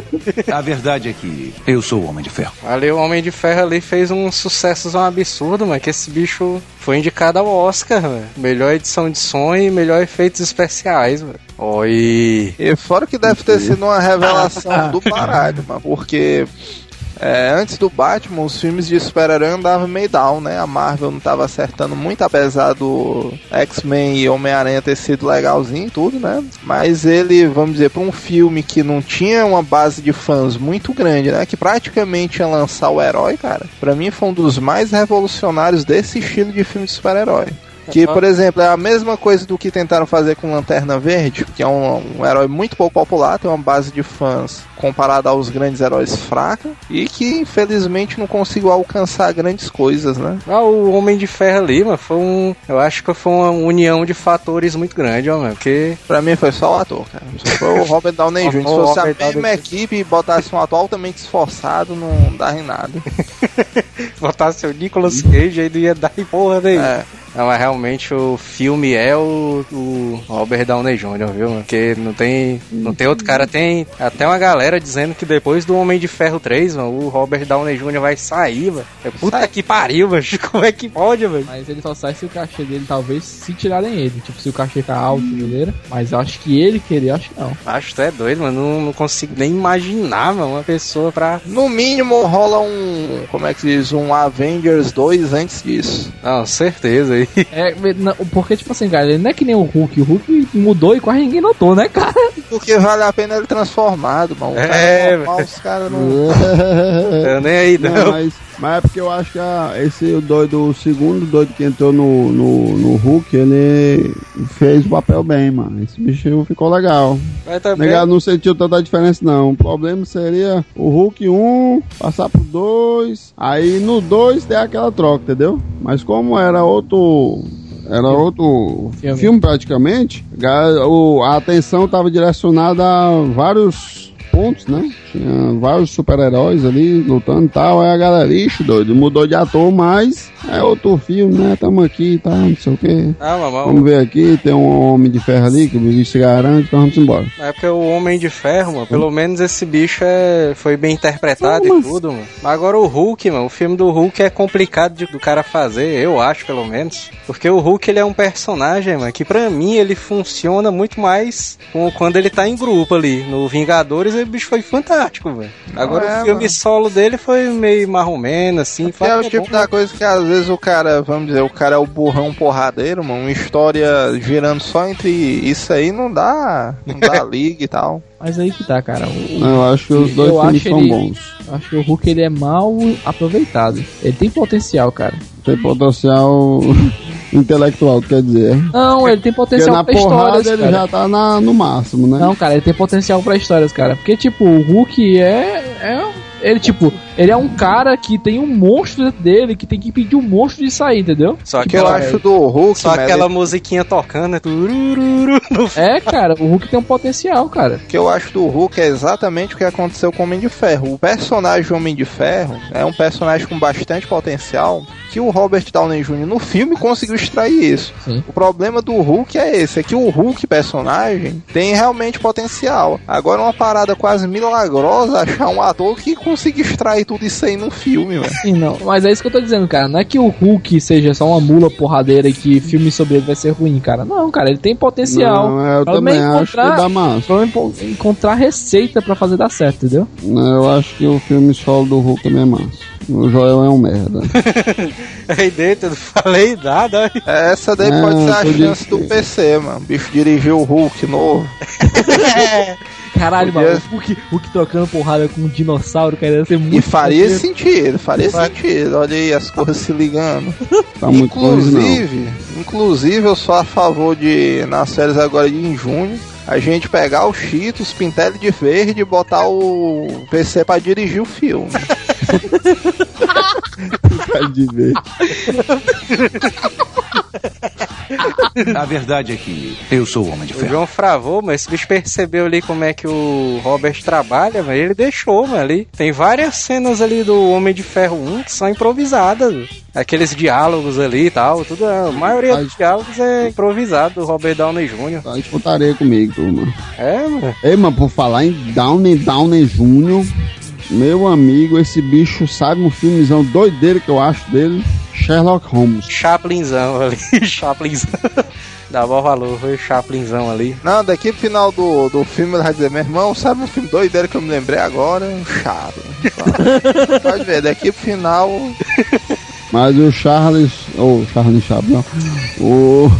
A verdade é que eu sou o Homem de Ferro. Ali o Homem de Ferro ali fez um sucesso um absurdo, mano, que esse bicho foi indicado ao Oscar, mano. Melhor edição de som e melhor efeitos especiais, mano. Oi. E fora que deve ter sido uma revelação do baralho, mano, porque é, antes do Batman, os filmes de super-herói andavam meio down, né? A Marvel não tava acertando muito, apesar do X-Men e Homem-Aranha ter sido legalzinho e tudo, né? Mas ele, vamos dizer, para um filme que não tinha uma base de fãs muito grande, né? Que praticamente ia lançar o herói, cara, pra mim foi um dos mais revolucionários desse estilo de filme de super-herói. Que, por exemplo, é a mesma coisa do que tentaram fazer com Lanterna Verde, que é um, um herói muito pouco popular, tem uma base de fãs comparada aos grandes heróis fraca, e que infelizmente não conseguiu alcançar grandes coisas, né? Ah, o Homem de Ferro ali, mano, foi um. Eu acho que foi uma união de fatores muito grande, ó, mano. Porque. Pra mim foi só o ator, cara. Só foi o Robert Downey Jr. Se fosse a mesma equipe e botasse um ator altamente esforçado, não dava em nada. botasse o Nicolas Cage aí não ia dar em porra daí. É. Não, mas realmente o filme é o, o Robert Downey Jr., viu, mano? Porque não tem, não tem outro cara. Tem até uma galera dizendo que depois do Homem de Ferro 3, mano, o Robert Downey Jr. vai sair, mano. É puta que pariu, mano. Como é que pode, mano? Mas ele só sai se o cachê dele, talvez, se tirarem ele. Tipo, se o cachê ficar alto, beleza? Mas eu acho que ele querer, acho que não. Acho que tu é doido, mano. Não, não consigo nem imaginar, mano, uma pessoa pra. No mínimo rola um, como é que se diz, um Avengers 2 antes disso. Não, certeza aí. É, não, porque, tipo assim, cara, ele não é que nem o Hulk. O Hulk mudou e quase ninguém notou, né, cara? Porque vale a pena ele transformado, mano. O cara É, normal, os caras não... Eu nem aí, não. Não, mas, mas é porque eu acho que a- esse o doido, o segundo doido que entrou no, no, no Hulk, ele fez o papel bem, mano. Esse bicho ficou legal. Mas também. Negado não sentiu tanta diferença, não. O problema seria o Hulk 1 passar pro 2. Aí no 2 ter aquela troca, entendeu? Mas como era outro. Era outro Filme. filme, praticamente, a atenção estava direcionada a vários pontos, né? Tinha vários super-heróis ali lutando e tal. Aí a galera, ixi, doido, mudou de ator, mas é outro filme, né? Tamo aqui e tal, não sei o quê. Ah, mamão. Vamos ver aqui, tem um homem de ferro ali que o bicho se garante, então vamos embora. É porque o Homem de Ferro, mano, pelo menos esse bicho é, foi bem interpretado Não, e mas- tudo, mano. Mas Agora o Hulk, mano, o filme do Hulk é complicado de- do cara fazer, eu acho, pelo menos. Porque o Hulk, ele é um personagem, mano, que pra mim ele funciona muito mais com, quando ele tá em grupo ali. No Vingadores, o bicho foi fantástico. velho. Agora É, o filme mano. solo dele foi meio marromeno, assim. Que é o tipo bom, da coisa que às vezes o cara, vamos dizer, o cara é o burrão porradeiro, mano. Uma história girando só entre isso aí não dá. Não dá liga e tal. Mas aí que tá, cara. O- Eu acho que os dois filmes são ele- bons. Acho que o Hulk ele é mal aproveitado. Ele tem potencial, cara. Tem potencial intelectual, quer dizer. Não, ele tem potencial pra porrada histórias, ele cara. já tá na, no máximo, né? Não, cara, ele tem potencial pra histórias, cara. Porque, tipo, o Hulk é. é ele, tipo, ele é um cara que tem um monstro dentro dele que tem que impedir o monstro de sair, entendeu? Só O que eu acho do Hulk, só aquela musiquinha tocando, né? É, cara, o Hulk tem um potencial, cara. O que eu acho do Hulk é exatamente o que aconteceu com o Homem de Ferro. O personagem Homem de Ferro é um personagem com bastante potencial que o Robert Downey Jr. no filme conseguiu extrair isso. Sim. O problema do Hulk é esse, é que o Hulk personagem tem realmente potencial. Agora uma parada quase milagrosa achar um ator que consiga extrair tudo isso aí no filme, mano. Sim, não. Mas é isso que eu tô dizendo, cara. Não é que o Hulk seja só uma mula porradeira e que filme sobre ele vai ser ruim, cara. Não, cara, ele tem potencial. Não, eu também acho que encontrar- dá massa. enco- encontrar receita pra fazer dar certo, entendeu? Eu acho que o filme solo do Hulk também é massa. O Joel é um merda. Aí dentro, eu não falei nada. Essa daí Não, pode ser a chance do. PC, mano. O bicho dirigiu o Hulk novo. Caralho, Podia- mano, o Hulk, Hulk trocando porrada com um dinossauro, cara, ia ser muito E faria maneiro. sentido, faria sentido. Olha aí as coisas se ligando. Tá muito longe, não. Inclusive, inclusive eu sou a favor de, nas séries agora de em junho, a gente pegar o Cheetos, pintar ele de verde e botar o PC pra dirigir o filme. de ver. A verdade é que eu sou o Homem de O Ferro. João Fravô, mas esse bicho percebeu ali como é que o Robert trabalha, mas ele deixou, mano, ali. Tem várias cenas ali do Homem de Ferro 1 que são improvisadas. mano. Aqueles diálogos ali e tal, tudo, a maioria Ai. dos diálogos é improvisado do Robert Downey Jr. Tá de putaria comigo, turma. É, mano. Ei, mano, por falar em Downey Downey Jr., meu amigo, esse bicho sabe um filmezão doideiro que eu acho dele, Sherlock Holmes. Chaplinzão ali, Chaplinzão. Dá bom valor, foi o Chaplinzão ali. Não, daqui pro final do, do filme ele vai dizer, meu irmão, sabe um filme doideiro que eu me lembrei agora? Um chato. Pode ver, daqui pro final. Mas o Charles, ou Charles Chaplin, não, o,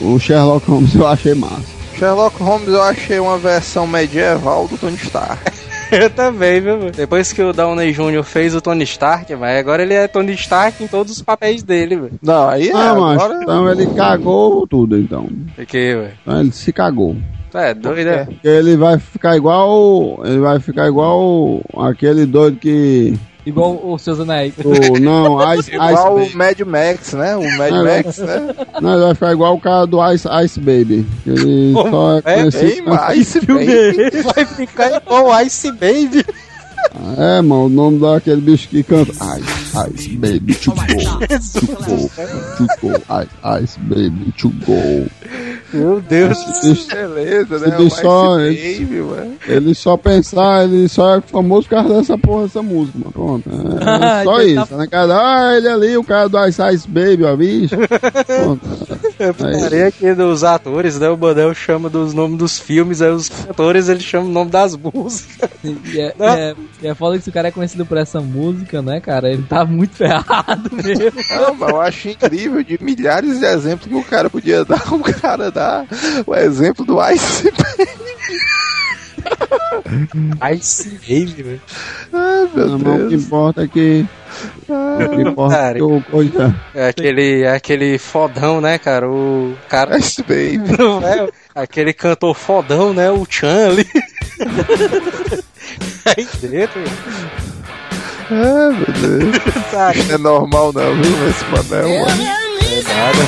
o Sherlock Holmes eu achei massa. Sherlock Holmes eu achei uma versão medieval do Tony Stark. Eu também, viu? mano? Depois que o Downey Jr. fez o Tony Stark, mas agora ele é Tony Stark em todos os papéis dele, velho. Não, aí é, Ah, mas agora... então ele cagou tudo, então. Fiquei, velho. Então ele se cagou. É doido, é? Porque ele vai ficar igual. Ele vai ficar igual aquele doido que. Igual os seus anéis. O, não, Ice, Igual Ice o Mad Max, né? O Mad Não, Max, né? Não, ele vai ficar igual o cara do Ice, Ice Baby. Ele só é é? conhecido. Esse filme Vai ficar igual o Ice Baby. É, mano, o nome daquele bicho que canta Ice, Ice Baby to go, to go, to go, Ice, Ice Baby to go. Meu Deus. Bicho, Beleza, né? O só- Baby, mano. ele só pensar, ele só é famoso por causa dessa porra, dessa música, mano. Pronto. É, só Então isso, né? Cara, ah, ele ali, o cara do Ice Ice Baby, ó, bicho. Pronto. Eu parei aqui dos atores, né? O Manel chama dos nomes dos filmes, aí os cantores eles chamam o nome das músicas. E é, é, e é foda que se o cara é conhecido por essa música, né, cara? Ele tá muito ferrado mesmo. Não, mas eu acho incrível de milhares de exemplos que o cara podia dar. O cara dá o exemplo do Ice. Ice Baby, velho. Ai, meu Não, mas o que Deus. importa é que. O que importa é que o coisa. É aquele, é aquele fodão, né, cara? O cara. Ice Baby. Não é? Aquele cantor fodão, né? O Chan ali. Aí dentro, Ai, meu Deus. Isso não é normal não, viu? Esse Manel, mano. nada.